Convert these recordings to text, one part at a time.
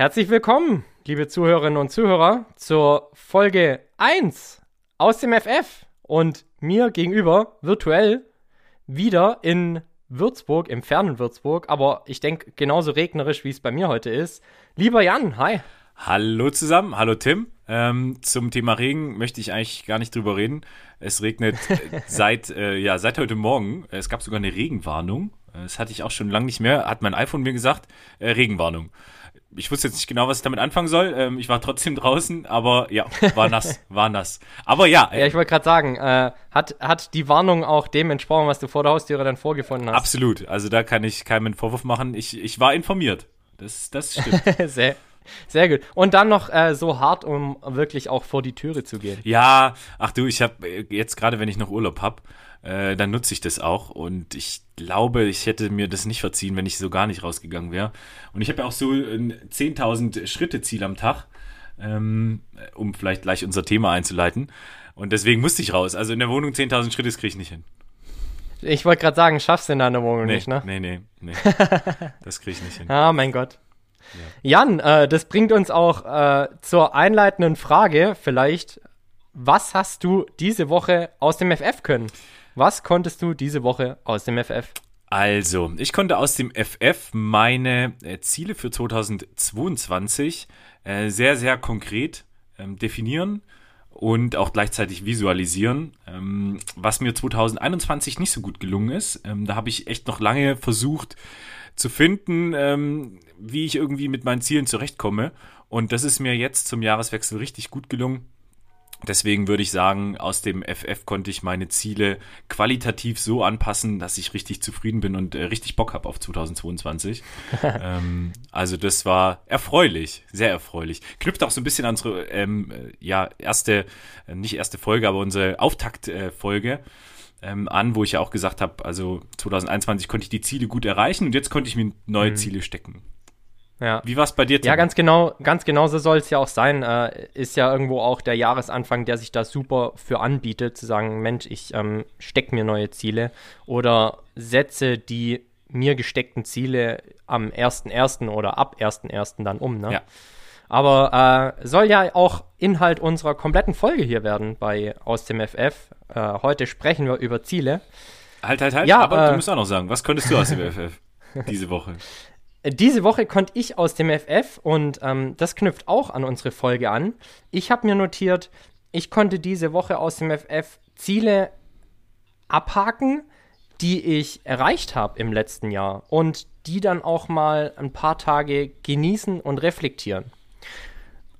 Herzlich willkommen, liebe Zuhörerinnen und Zuhörer, zur Folge 1 aus dem FF und mir gegenüber virtuell wieder in Würzburg, im fernen Würzburg, aber ich denke genauso regnerisch, wie es bei mir heute ist. Lieber Jan, hi. Hallo zusammen, hallo Tim. Ähm, zum Thema Regen möchte ich eigentlich gar nicht drüber reden. Es regnet seit, äh, ja, seit heute Morgen. Es gab sogar eine Regenwarnung. Das hatte ich auch schon lange nicht mehr. Hat mein iPhone mir gesagt, äh, Regenwarnung ich wusste jetzt nicht genau, was ich damit anfangen soll. Ähm, ich war trotzdem draußen, aber ja, war nass, war nass. Aber ja. Ja, ich wollte gerade sagen, äh, hat, hat die Warnung auch dem entsprochen, was du vor der Haustüre dann vorgefunden hast? Absolut. Also da kann ich keinem einen Vorwurf machen. Ich, ich war informiert. Das, das stimmt. sehr, sehr gut. Und dann noch äh, so hart, um wirklich auch vor die Türe zu gehen. Ja, ach du, ich habe jetzt gerade, wenn ich noch Urlaub hab, äh, dann nutze ich das auch. Und ich glaube, ich hätte mir das nicht verziehen, wenn ich so gar nicht rausgegangen wäre. Und ich habe ja auch so ein 10.000 Schritte Ziel am Tag, ähm, um vielleicht gleich unser Thema einzuleiten. Und deswegen musste ich raus. Also in der Wohnung 10.000 Schritte, das kriege ich nicht hin. Ich wollte gerade sagen, schaffst du in deiner Wohnung nee, nicht, ne? Nee, nee, nee. das kriege ich nicht hin. Ah, mein Gott. Ja. Jan, äh, das bringt uns auch äh, zur einleitenden Frage vielleicht. Was hast du diese Woche aus dem FF können? Was konntest du diese Woche aus dem FF? Also, ich konnte aus dem FF meine äh, Ziele für 2022 äh, sehr, sehr konkret ähm, definieren und auch gleichzeitig visualisieren, ähm, was mir 2021 nicht so gut gelungen ist. Ähm, da habe ich echt noch lange versucht zu finden, ähm, wie ich irgendwie mit meinen Zielen zurechtkomme. Und das ist mir jetzt zum Jahreswechsel richtig gut gelungen. Deswegen würde ich sagen, aus dem FF konnte ich meine Ziele qualitativ so anpassen, dass ich richtig zufrieden bin und äh, richtig Bock habe auf 2022. ähm, also das war erfreulich, sehr erfreulich. Knüpft auch so ein bisschen an unsere ähm, äh, ja erste, äh, nicht erste Folge, aber unsere Auftaktfolge. Äh, ähm, an, wo ich ja auch gesagt habe, also 2021 konnte ich die Ziele gut erreichen und jetzt konnte ich mir neue mhm. Ziele stecken. Ja. Wie war es bei dir? Tim? Ja, ganz genau, ganz genau so soll es ja auch sein. Äh, ist ja irgendwo auch der Jahresanfang, der sich da super für anbietet, zu sagen, Mensch, ich ähm, stecke mir neue Ziele oder setze die mir gesteckten Ziele am 1.1. oder ab 1.1. dann um. Ne? Ja. Aber äh, soll ja auch Inhalt unserer kompletten Folge hier werden bei Aus dem FF. Äh, heute sprechen wir über Ziele. Halt, halt, halt. Ja, aber äh, du musst auch noch sagen, was konntest du aus dem FF diese Woche? Diese Woche konnte ich aus dem FF und ähm, das knüpft auch an unsere Folge an. Ich habe mir notiert, ich konnte diese Woche aus dem FF Ziele abhaken, die ich erreicht habe im letzten Jahr und die dann auch mal ein paar Tage genießen und reflektieren.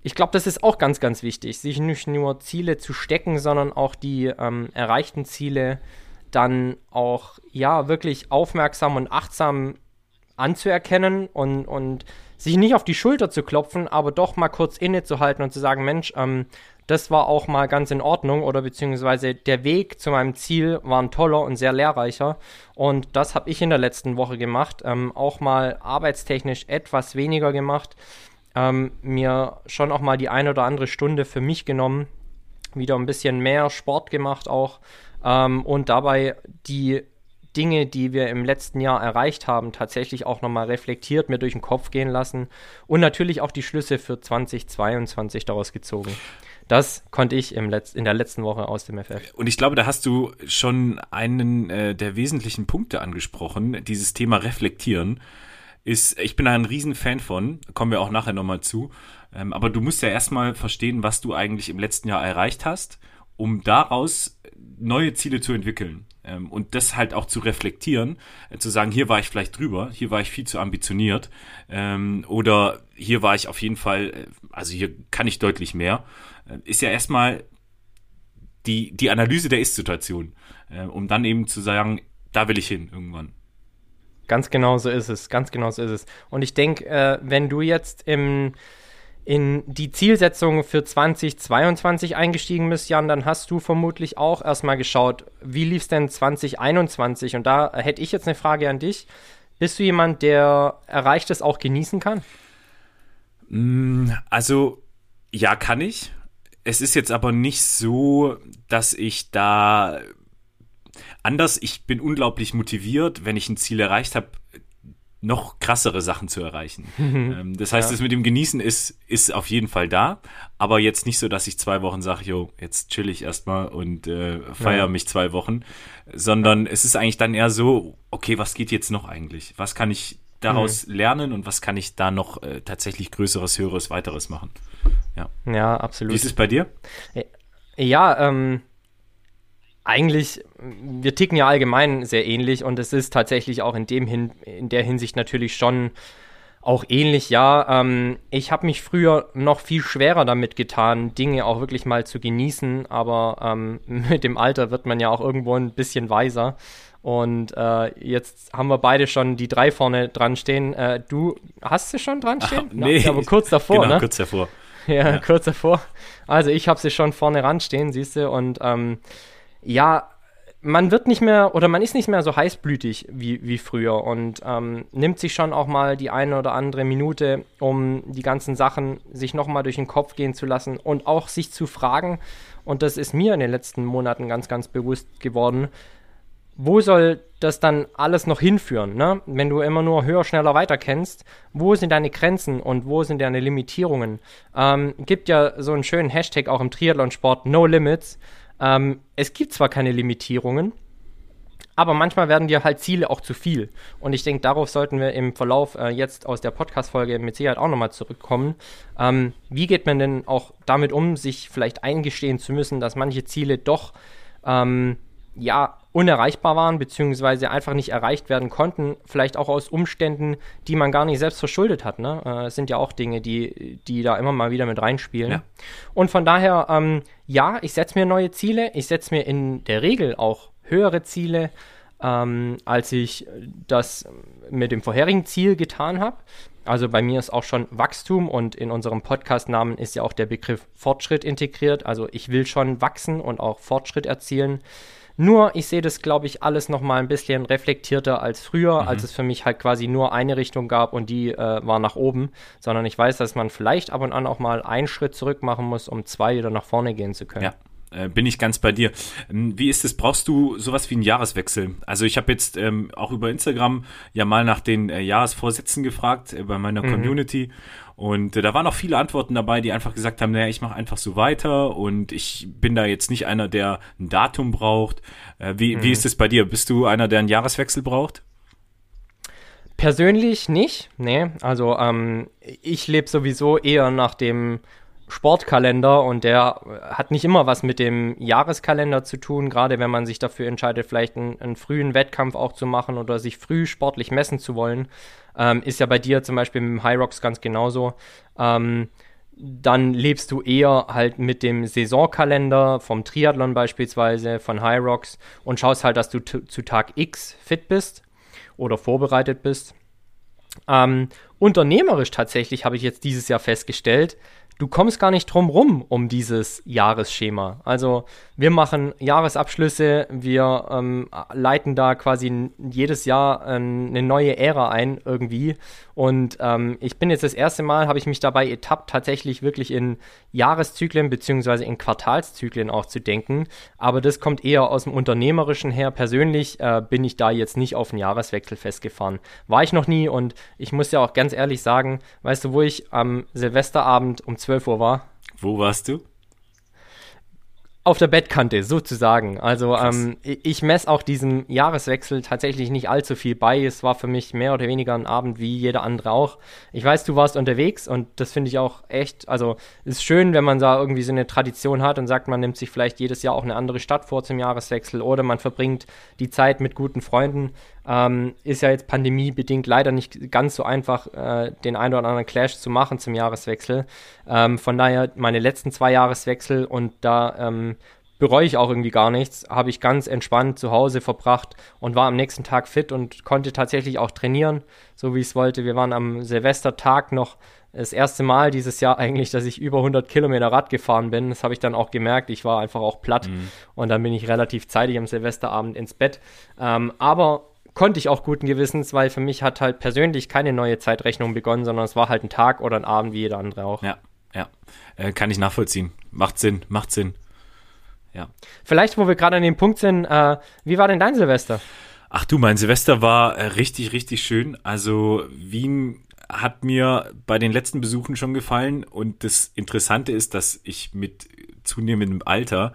Ich glaube, das ist auch ganz, ganz wichtig, sich nicht nur Ziele zu stecken, sondern auch die ähm, erreichten Ziele dann auch ja wirklich aufmerksam und achtsam anzuerkennen und, und sich nicht auf die Schulter zu klopfen, aber doch mal kurz innezuhalten und zu sagen, Mensch, ähm, das war auch mal ganz in Ordnung oder beziehungsweise der Weg zu meinem Ziel war ein toller und sehr lehrreicher. Und das habe ich in der letzten Woche gemacht, ähm, auch mal arbeitstechnisch etwas weniger gemacht, ähm, mir schon auch mal die ein oder andere Stunde für mich genommen, wieder ein bisschen mehr Sport gemacht auch ähm, und dabei die Dinge, die wir im letzten Jahr erreicht haben, tatsächlich auch nochmal reflektiert, mir durch den Kopf gehen lassen und natürlich auch die Schlüsse für 2022 daraus gezogen. Das konnte ich im Letz in der letzten Woche aus dem FF. Und ich glaube, da hast du schon einen äh, der wesentlichen Punkte angesprochen, dieses Thema Reflektieren. Ist, ich bin da ein Riesenfan von, kommen wir auch nachher nochmal zu. Ähm, aber du musst ja erstmal verstehen, was du eigentlich im letzten Jahr erreicht hast, um daraus neue Ziele zu entwickeln. Ähm, und das halt auch zu reflektieren, äh, zu sagen, hier war ich vielleicht drüber, hier war ich viel zu ambitioniert ähm, oder hier war ich auf jeden Fall, äh, also hier kann ich deutlich mehr, äh, ist ja erstmal die, die Analyse der Ist-Situation, äh, um dann eben zu sagen, da will ich hin irgendwann. Ganz genau so ist es, ganz genau so ist es. Und ich denke, äh, wenn du jetzt im in die Zielsetzung für 2022 eingestiegen bist, Jan, dann hast du vermutlich auch erstmal geschaut, wie lief es denn 2021? Und da hätte ich jetzt eine Frage an dich. Bist du jemand, der Erreichtes auch genießen kann? Mm, also, ja, kann ich. Es ist jetzt aber nicht so, dass ich da anders, ich bin unglaublich motiviert, wenn ich ein Ziel erreicht habe, noch krassere Sachen zu erreichen. ähm, das heißt, ja. das mit dem Genießen ist, ist auf jeden Fall da, aber jetzt nicht so, dass ich zwei Wochen sage, jo, jetzt chill ich erstmal und äh, feiere ja. mich zwei Wochen, sondern es ist eigentlich dann eher so, okay, was geht jetzt noch eigentlich? Was kann ich daraus mhm. lernen und was kann ich da noch äh, tatsächlich Größeres, Höheres, Weiteres machen? Ja, ja absolut. Wie ist es bei dir? Ja, ähm, eigentlich, wir ticken ja allgemein sehr ähnlich und es ist tatsächlich auch in, dem hin, in der Hinsicht natürlich schon auch ähnlich, ja. Ähm, ich habe mich früher noch viel schwerer damit getan, Dinge auch wirklich mal zu genießen, aber ähm, mit dem Alter wird man ja auch irgendwo ein bisschen weiser. Und äh, jetzt haben wir beide schon die drei vorne dran stehen. Äh, du hast sie schon dran stehen? Ach, nee, aber kurz davor, genau, ne? kurz davor. Ja, ja, kurz davor. Also ich habe sie schon vorne ran stehen, siehst du, und ähm, ja, man wird nicht mehr oder man ist nicht mehr so heißblütig wie, wie früher und ähm, nimmt sich schon auch mal die eine oder andere Minute, um die ganzen Sachen sich nochmal durch den Kopf gehen zu lassen und auch sich zu fragen, und das ist mir in den letzten Monaten ganz, ganz bewusst geworden, wo soll das dann alles noch hinführen? Ne? Wenn du immer nur höher, schneller weiter kennst, wo sind deine Grenzen und wo sind deine Limitierungen? Ähm, gibt ja so einen schönen Hashtag auch im Triathlonsport, No Limits. Ähm, es gibt zwar keine Limitierungen, aber manchmal werden dir halt Ziele auch zu viel. Und ich denke, darauf sollten wir im Verlauf äh, jetzt aus der Podcast-Folge mit Sicherheit auch nochmal zurückkommen. Ähm, wie geht man denn auch damit um, sich vielleicht eingestehen zu müssen, dass manche Ziele doch ähm, ja, unerreichbar waren, beziehungsweise einfach nicht erreicht werden konnten, vielleicht auch aus Umständen, die man gar nicht selbst verschuldet hat. Ne? Äh, es sind ja auch Dinge, die, die da immer mal wieder mit reinspielen. Ja. Und von daher, ähm, ja, ich setze mir neue Ziele, ich setze mir in der Regel auch höhere Ziele, ähm, als ich das mit dem vorherigen Ziel getan habe. Also bei mir ist auch schon Wachstum und in unserem Podcast-Namen ist ja auch der Begriff Fortschritt integriert. Also ich will schon wachsen und auch Fortschritt erzielen. Nur, ich sehe das, glaube ich, alles noch mal ein bisschen reflektierter als früher, mhm. als es für mich halt quasi nur eine Richtung gab und die äh, war nach oben, sondern ich weiß, dass man vielleicht ab und an auch mal einen Schritt zurück machen muss, um zwei wieder nach vorne gehen zu können. Ja. Äh, bin ich ganz bei dir. Ähm, wie ist es? Brauchst du sowas wie einen Jahreswechsel? Also ich habe jetzt ähm, auch über Instagram ja mal nach den äh, Jahresvorsätzen gefragt äh, bei meiner mhm. Und äh, da waren auch viele Antworten dabei, die einfach gesagt haben, naja, ich mache einfach so weiter und ich bin da jetzt nicht einer, der ein Datum braucht. Äh, wie, mhm. wie ist es bei dir? Bist du einer, der einen Jahreswechsel braucht? Persönlich nicht, nee. Also ähm, ich lebe sowieso eher nach dem Sportkalender und der hat nicht immer was mit dem Jahreskalender zu tun, gerade wenn man sich dafür entscheidet, vielleicht einen, einen frühen Wettkampf auch zu machen oder sich früh sportlich messen zu wollen. Ähm, ist ja bei dir zum Beispiel mit dem High Rocks ganz genauso. Ähm, dann lebst du eher halt mit dem Saisonkalender vom Triathlon beispielsweise, von High Rocks und schaust halt, dass du zu Tag X fit bist oder vorbereitet bist. Ähm, unternehmerisch tatsächlich habe ich jetzt dieses Jahr festgestellt, du kommst gar nicht drum rum um dieses Jahresschema. Also wir machen Jahresabschlüsse, wir ähm, leiten da quasi jedes Jahr äh, eine neue Ära ein irgendwie. Und ähm, ich bin jetzt das erste Mal, habe ich mich dabei ertappt, tatsächlich wirklich in Jahreszyklen beziehungsweise in Quartalszyklen auch zu denken. Aber das kommt eher aus dem Unternehmerischen her. Persönlich äh, bin ich da jetzt nicht auf den Jahreswechsel festgefahren. War ich noch nie und ich muss ja auch ganz ehrlich sagen, weißt du, wo ich am Silvesterabend um 12 Uhr war? Wo warst du? auf der Bettkante sozusagen. Also ähm, ich messe auch diesem Jahreswechsel tatsächlich nicht allzu viel bei. Es war für mich mehr oder weniger ein Abend wie jeder andere auch. Ich weiß, du warst unterwegs und das finde ich auch echt, also ist schön, wenn man da irgendwie so eine Tradition hat und sagt, man nimmt sich vielleicht jedes Jahr auch eine andere Stadt vor zum Jahreswechsel oder man verbringt die Zeit mit guten Freunden. Ähm, ist ja jetzt pandemiebedingt leider nicht ganz so einfach, äh, den einen oder anderen Clash zu machen zum Jahreswechsel. Ähm, von daher meine letzten zwei Jahreswechsel und da ähm, bereue ich auch irgendwie gar nichts. Habe ich ganz entspannt zu Hause verbracht und war am nächsten Tag fit und konnte tatsächlich auch trainieren, so wie ich es wollte. Wir waren am Silvestertag noch das erste Mal dieses Jahr eigentlich, dass ich über 100 Kilometer Rad gefahren bin. Das habe ich dann auch gemerkt. Ich war einfach auch platt mhm. und dann bin ich relativ zeitig am Silvesterabend ins Bett. Ähm, aber konnte ich auch guten Gewissens, weil für mich hat halt persönlich keine neue Zeitrechnung begonnen, sondern es war halt ein Tag oder ein Abend wie jeder andere auch. Ja, ja. Äh, kann ich nachvollziehen. Macht Sinn, macht Sinn. Ja. Vielleicht, wo wir gerade an dem Punkt sind, äh, wie war denn dein Silvester? Ach du, mein Silvester war äh, richtig, richtig schön. Also Wien hat mir bei den letzten Besuchen schon gefallen und das Interessante ist, dass ich mit zunehmendem Alter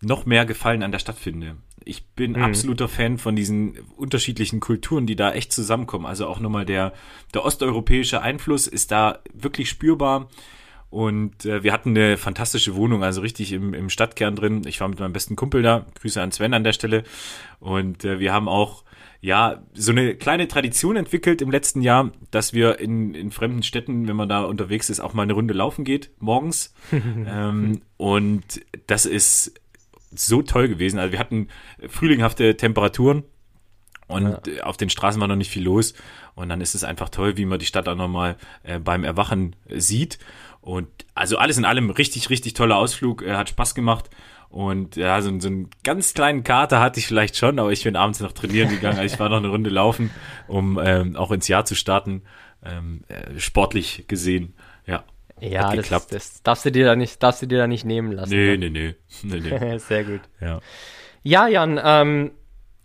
noch mehr Gefallen an der Stadt finde. Ich bin mhm. absoluter Fan von diesen unterschiedlichen Kulturen, die da echt zusammenkommen. Also auch nochmal der, der osteuropäische Einfluss ist da wirklich spürbar. Und äh, wir hatten eine fantastische Wohnung, also richtig im, im Stadtkern drin. Ich war mit meinem besten Kumpel da. Grüße an Sven an der Stelle. Und äh, wir haben auch ja, so eine kleine Tradition entwickelt im letzten Jahr, dass wir in, in fremden Städten, wenn man da unterwegs ist, auch mal eine Runde laufen geht, morgens. ähm, und das ist so toll gewesen. Also wir hatten frühlinghafte Temperaturen und ja. auf den Straßen war noch nicht viel los. Und dann ist es einfach toll, wie man die Stadt auch nochmal äh, beim Erwachen sieht. Und also alles in allem richtig, richtig toller Ausflug, äh, hat Spaß gemacht. Und ja, so, so einen ganz kleinen Kater hatte ich vielleicht schon, aber ich bin abends noch trainieren gegangen. Also ich war noch eine Runde laufen, um ähm, auch ins Jahr zu starten, ähm, äh, sportlich gesehen. Ja. Das, das, darfst du dir da nicht, darfst du dir da nicht nehmen lassen. Nee, ne? nee, nee, nee, nee. Sehr gut. Ja. Ja, Jan, ähm,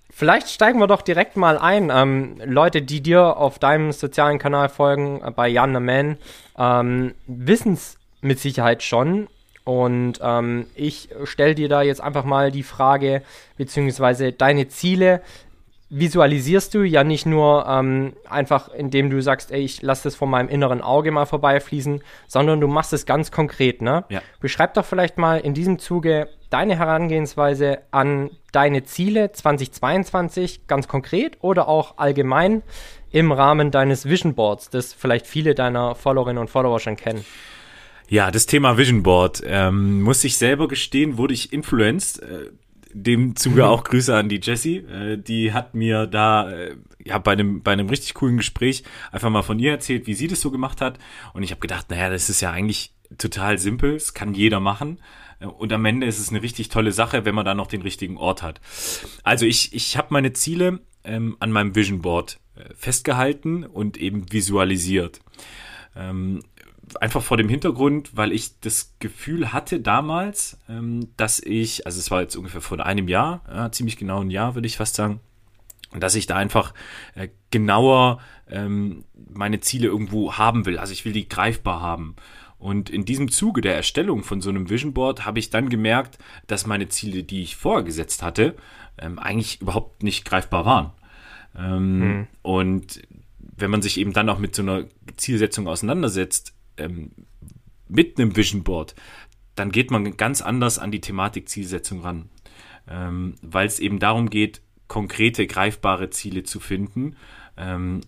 vielleicht steigen wir doch direkt mal ein. Ähm, Leute, die dir auf deinem sozialen Kanal folgen, äh, bei Jan the Man, ähm, wissen es mit Sicherheit schon. Und ähm, ich stelle dir da jetzt einfach mal die Frage, beziehungsweise deine Ziele visualisierst du ja nicht nur ähm, einfach, indem du sagst, ey, ich lasse das vor meinem inneren Auge mal vorbeifließen, sondern du machst es ganz konkret, ne? Ja. Beschreib doch vielleicht mal in diesem Zuge deine Herangehensweise an deine Ziele 2022 ganz konkret oder auch allgemein im Rahmen deines Vision Boards, das vielleicht viele deiner Followerinnen und Follower schon kennen. Ja, das Thema Vision Board. Ähm, muss ich selber gestehen, wurde ich influenced. Äh, dem Zuge auch Grüße an die Jessie. Äh, die hat mir da äh, ja bei einem bei einem richtig coolen Gespräch einfach mal von ihr erzählt, wie sie das so gemacht hat. Und ich habe gedacht, naja, das ist ja eigentlich total simpel. Es kann jeder machen. Äh, und am Ende ist es eine richtig tolle Sache, wenn man da noch den richtigen Ort hat. Also ich ich habe meine Ziele ähm, an meinem Vision Board äh, festgehalten und eben visualisiert. Ähm, einfach vor dem Hintergrund, weil ich das Gefühl hatte damals, ähm, dass ich, also es war jetzt ungefähr vor einem Jahr, ja, ziemlich genau ein Jahr, würde ich fast sagen, dass ich da einfach äh, genauer ähm, meine Ziele irgendwo haben will. Also ich will die greifbar haben. Und in diesem Zuge der Erstellung von so einem Vision Board habe ich dann gemerkt, dass meine Ziele, die ich vorher gesetzt hatte, ähm, eigentlich überhaupt nicht greifbar waren. Ähm, hm. Und wenn man sich eben dann auch mit so einer Zielsetzung auseinandersetzt, ähm, mit einem Vision Board, dann geht man ganz anders an die Thematik Zielsetzung ran. Ähm, Weil es eben darum geht, konkrete, greifbare Ziele zu finden. Ähm,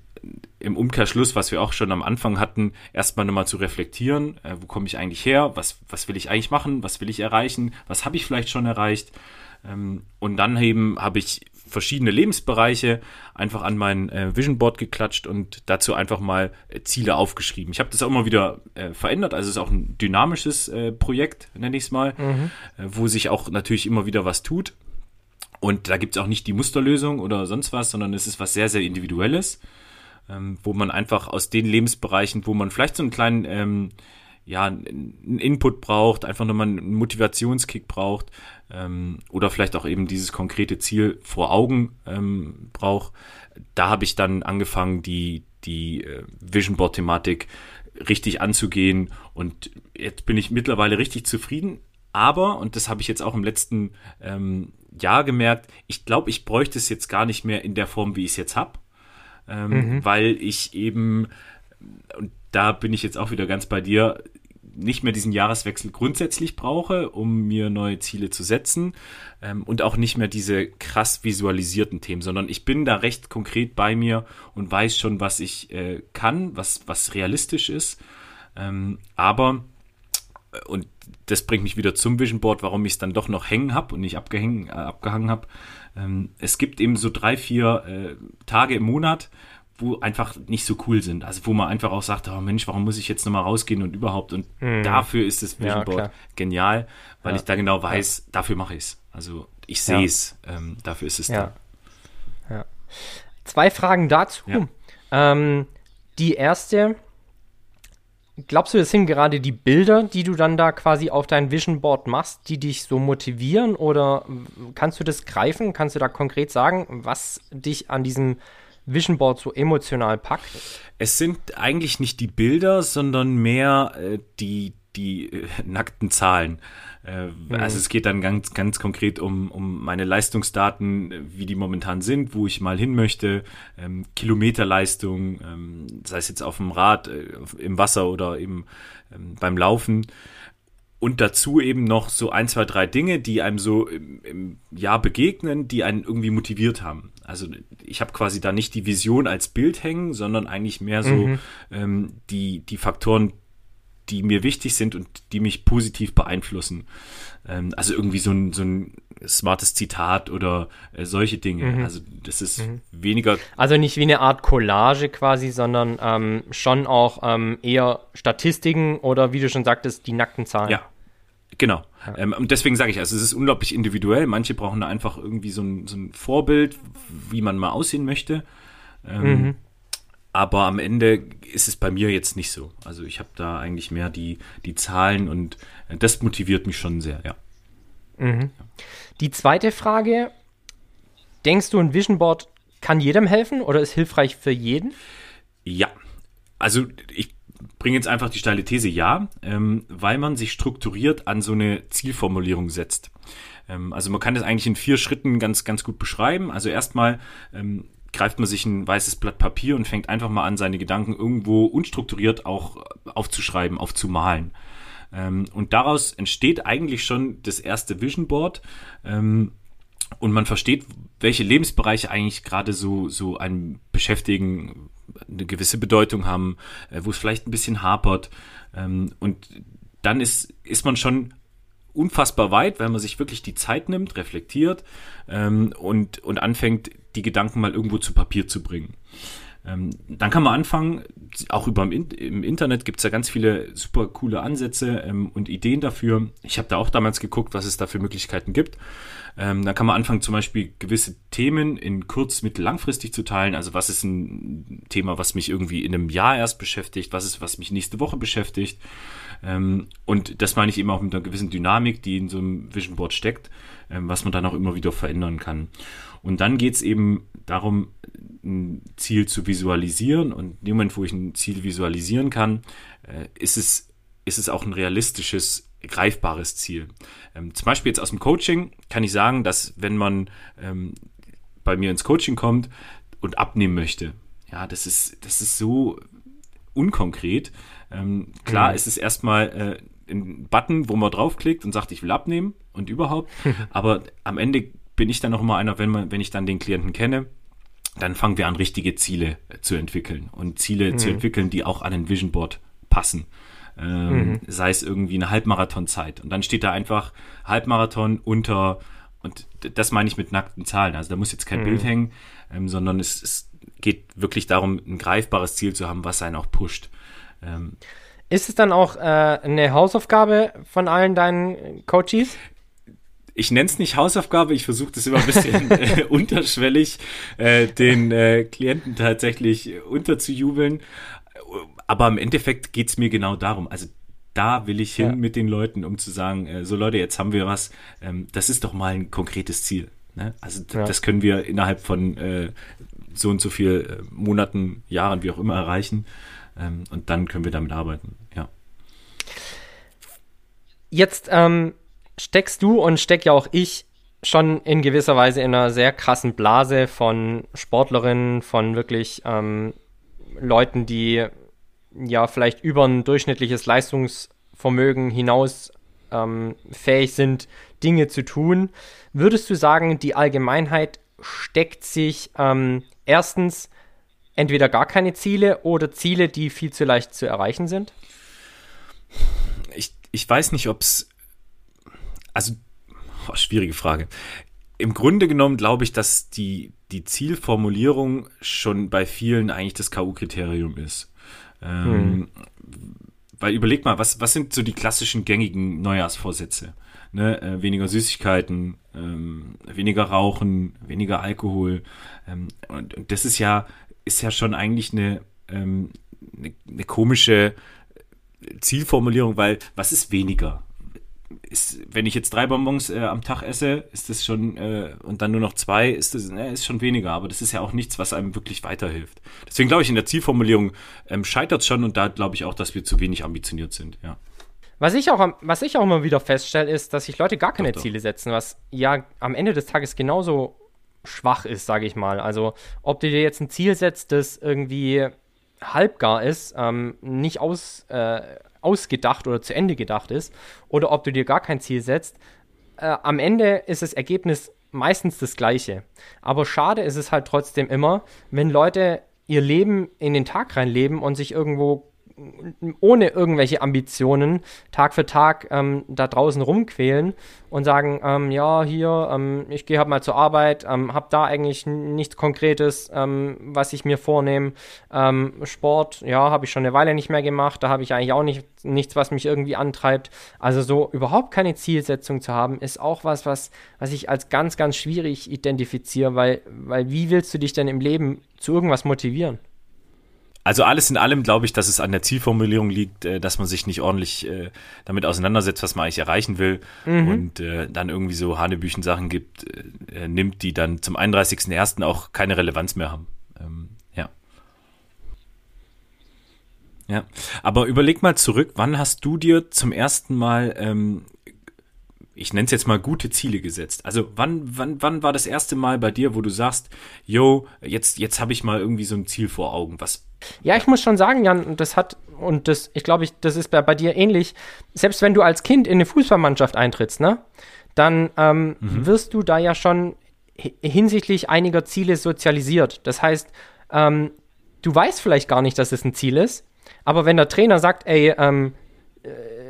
Im Umkehrschluss, was wir auch schon am Anfang hatten, erstmal nochmal zu reflektieren, äh, wo komme ich eigentlich her, was, was will ich eigentlich machen, was will ich erreichen, was habe ich vielleicht schon erreicht. Ähm, und dann eben habe ich verschiedene Lebensbereiche einfach an mein äh, Vision Board geklatscht und dazu einfach mal äh, Ziele aufgeschrieben. Ich habe das auch immer wieder äh, verändert, also es ist auch ein dynamisches äh, Projekt, nenne ich es mal, mhm. Äh, wo sich auch natürlich immer wieder was tut. Und da gibt es auch nicht die Musterlösung oder sonst was, sondern es ist was sehr, sehr Individuelles, ähm, wo man einfach aus den Lebensbereichen, wo man vielleicht so einen kleinen ähm, ja, einen Input braucht, einfach nochmal einen Motivationskick braucht ähm, oder vielleicht auch eben dieses konkrete Ziel vor Augen ähm, braucht. Da habe ich dann angefangen, die, die äh, Vision Board-Thematik richtig anzugehen und jetzt bin ich mittlerweile richtig zufrieden. aber, und das habe ich jetzt auch im letzten ähm, Jahr gemerkt, ich glaube, ich bräuchte es jetzt gar nicht mehr in der Form, wie ich es jetzt habe, ähm, mhm. weil ich eben, und da bin ich jetzt auch wieder ganz bei dir, nicht mehr diesen Jahreswechsel grundsätzlich brauche, um mir neue Ziele zu setzen ähm, und auch nicht mehr diese krass visualisierten Themen, sondern ich bin da recht konkret bei mir und weiß schon, was ich äh, kann, was, was realistisch ist. Ähm, aber, äh, und das bringt mich wieder zum Vision Board, warum ich es dann doch noch hängen habe und nicht äh, abgehangen habe. Ähm, es gibt eben so drei, vier äh, Tage im Monat, wo einfach nicht so cool sind. Also wo man einfach auch sagt, oh Mensch, warum muss ich jetzt nochmal rausgehen und überhaupt. Und hm. dafür ist das Vision ja, Board genial, weil ja. ich da genau weiß, ja. dafür mache ich es. Also ich sehe es, ähm, dafür ist es da. Ja. Zwei Fragen dazu. Ähm, die erste, glaubst du, das sind gerade die Bilder, die du dann da quasi auf dein Vision Board machst, die dich so motivieren? Oder kannst du das greifen? Kannst du da konkret sagen, was dich an diesem Vision Board so emotional packt? Es sind eigentlich nicht die Bilder, sondern mehr äh, die, die äh, nackten Zahlen. Äh, mhm. Also es geht dann ganz, ganz konkret um, um meine Leistungsdaten, wie die momentan sind, wo ich mal hin möchte, ähm, Kilometerleistung, ähm, sei es jetzt auf dem Rad, äh, im Wasser oder eben ähm, beim Laufen. Und dazu eben noch so ein, zwei, drei Dinge, die einem so im, im Jahr begegnen, die einen irgendwie motiviert haben. Also ich habe quasi da nicht die Vision als Bild hängen, sondern eigentlich mehr so mhm. ähm, die, die Faktoren, die mir wichtig sind und die mich positiv beeinflussen. Ähm, also irgendwie so ein, so ein smartes Zitat oder äh, solche Dinge. Mhm. Also das ist mhm. weniger. Also nicht wie eine Art Collage quasi, sondern ähm, schon auch ähm, eher Statistiken oder wie du schon sagtest, die nackten Zahlen. Ja, Genau. Ja. Ähm, und deswegen sage ich, also es ist unglaublich individuell. Manche brauchen da einfach irgendwie so ein, so ein Vorbild, wie man mal aussehen möchte. Ähm, mhm. Aber am Ende ist es bei mir jetzt nicht so. Also ich habe da eigentlich mehr die, die Zahlen und das motiviert mich schon sehr, ja. Mhm. Die zweite Frage, denkst du, ein Vision Board kann jedem helfen oder ist hilfreich für jeden? Ja, also ich bringe jetzt einfach die steile These ja, ähm, weil man sich strukturiert an so eine Zielformulierung setzt. Ähm, also man kann das eigentlich in vier Schritten ganz, ganz gut beschreiben. Also erstmal ähm, greift man sich ein weißes Blatt Papier und fängt einfach mal an, seine Gedanken irgendwo unstrukturiert auch aufzuschreiben, aufzumalen. Ähm, und daraus entsteht eigentlich schon das erste Vision Board. Ähm, und man versteht, welche Lebensbereiche eigentlich gerade so, so einen beschäftigen, eine gewisse Bedeutung haben, äh, wo es vielleicht ein bisschen hapert. Ähm, und dann ist, ist man schon unfassbar weit, weil man sich wirklich die Zeit nimmt, reflektiert ähm, und, und anfängt, die Gedanken mal irgendwo zu Papier zu bringen. Ähm, dann kann man anfangen, auch über im Internet gibt es ja ganz viele super coole Ansätze ähm, und Ideen dafür. Ich habe da auch damals geguckt, was es da für Möglichkeiten gibt. Ähm, da kann man anfangen, zum Beispiel gewisse Themen in kurz-, mittel-, langfristig zu teilen. Also was ist ein Thema, was mich irgendwie in einem Jahr erst beschäftigt? Was ist, was mich nächste Woche beschäftigt? Und das meine ich eben auch mit einer gewissen Dynamik, die in so einem Vision Board steckt, was man dann auch immer wieder verändern kann. Und dann geht es eben darum, ein Ziel zu visualisieren. Und in dem Moment, wo ich ein Ziel visualisieren kann, äh, ist es, ist es auch ein realistisches greifbares Ziel. Ähm, zum Beispiel jetzt aus dem Coaching kann ich sagen, dass wenn man ähm, bei mir ins Coaching kommt und abnehmen möchte, ja, das ist, das ist so unkonkret. Ähm, klar mhm. ist es erstmal äh, ein Button, wo man draufklickt und sagt, ich will abnehmen und überhaupt. Aber am Ende bin ich dann noch mal einer, wenn man, wenn ich dann den Klienten kenne, dann fangen wir an, richtige Ziele äh, zu entwickeln und Ziele mhm. zu entwickeln, die auch an ein Vision Board passen ähm, mhm. sei es irgendwie eine Halbmarathonzeit. Und dann steht da einfach Halbmarathon unter, und das meine ich mit nackten Zahlen. Also da muss jetzt kein mhm. Bild hängen, ähm, sondern es, es geht wirklich darum, ein greifbares Ziel zu haben, was einen auch pusht. Ähm, ist es dann auch äh, eine Hausaufgabe von allen deinen Coaches? Ich nenne es nicht Hausaufgabe, ich versuche das immer ein bisschen äh, unterschwellig äh, den äh, Klienten tatsächlich unterzujubeln aber im Endeffekt geht's mir genau darum. Also da will ich hin ja. mit den Leuten, um zu sagen, äh, so Leute, jetzt haben wir was. Ähm, das ist doch mal ein konkretes Ziel. Ne? Also ja. das können wir innerhalb von äh, so und so viel äh, Monaten, Jahren, wie auch immer erreichen. Ähm, und dann können wir damit arbeiten. Ja. Jetzt ähm, steckst du und steck ja auch ich schon in gewisser Weise in einer sehr krassen Blase von Sportlerinnen, von wirklich ähm, Leuten, die ja vielleicht über ein durchschnittliches Leistungsvermögen hinaus ähm, fähig sind, Dinge zu tun. Würdest du sagen, die Allgemeinheit steckt sich ähm, erstens entweder gar keine Ziele oder Ziele, die viel zu leicht zu erreichen sind? Ich, ich weiß nicht, ob es. Also, oh, schwierige Frage. Im Grunde genommen glaube ich, dass die, die Zielformulierung schon bei vielen eigentlich das K.U.-Kriterium ist. Ähm, hm. Weil überleg mal, was, was sind so die klassischen gängigen Neujahrsvorsätze? Ne? Äh, weniger Süßigkeiten, ähm, weniger Rauchen, weniger Alkohol. Ähm, und, und das ist ja ist ja schon eigentlich eine, ähm, eine, eine komische Zielformulierung, weil was ist weniger? Ist, wenn ich jetzt drei Bonbons äh, am Tag esse, ist das schon, äh, und dann nur noch zwei, ist das äh, ist schon weniger, aber das ist ja auch nichts, was einem wirklich weiterhilft. Deswegen glaube ich, in der Zielformulierung ähm, scheitert es schon und da glaube ich auch, dass wir zu wenig ambitioniert sind, ja. Was ich auch, was ich auch immer wieder feststelle, ist, dass sich Leute gar keine doch, doch. Ziele setzen, was ja am Ende des Tages genauso schwach ist, sage ich mal. Also ob du dir jetzt ein Ziel setzt, das irgendwie halbgar ist, ähm, nicht aus, äh, ausgedacht oder zu Ende gedacht ist, oder ob du dir gar kein Ziel setzt, äh, am Ende ist das Ergebnis meistens das gleiche. Aber schade ist es halt trotzdem immer, wenn Leute ihr Leben in den Tag reinleben und sich irgendwo ohne irgendwelche Ambitionen Tag für Tag ähm, da draußen rumquälen und sagen, ähm, ja, hier, ähm, ich gehe halt mal zur Arbeit, ähm, habe da eigentlich nichts Konkretes, ähm, was ich mir vornehme. Ähm, Sport, ja, habe ich schon eine Weile nicht mehr gemacht, da habe ich eigentlich auch nicht, nichts, was mich irgendwie antreibt. Also so überhaupt keine Zielsetzung zu haben, ist auch was, was, was ich als ganz, ganz schwierig identifiziere, weil, weil wie willst du dich denn im Leben zu irgendwas motivieren? Also alles in allem glaube ich, dass es an der Zielformulierung liegt, äh, dass man sich nicht ordentlich äh, damit auseinandersetzt, was man eigentlich erreichen will mhm. und äh, dann irgendwie so Hanebüchen Sachen gibt, nimmt, die dann zum 31.01. auch keine Relevanz mehr haben. Ähm, ja. Ja, aber überleg mal zurück, wann hast du dir zum ersten Mal ähm, ich nenne es jetzt mal gute Ziele gesetzt. Also wann, wann, wann war das erste Mal bei dir, wo du sagst, yo, jetzt, jetzt habe ich mal irgendwie so ein Ziel vor Augen? Was? Ja, ich muss schon sagen, Jan, das hat, und das, ich glaube, ich, das ist bei, bei dir ähnlich. Selbst wenn du als Kind in eine Fußballmannschaft eintrittst, ne, dann ähm, mhm. wirst du da ja schon hinsichtlich einiger Ziele sozialisiert. Das heißt, ähm, du weißt vielleicht gar nicht, dass es ein Ziel ist, aber wenn der Trainer sagt, ey, ähm,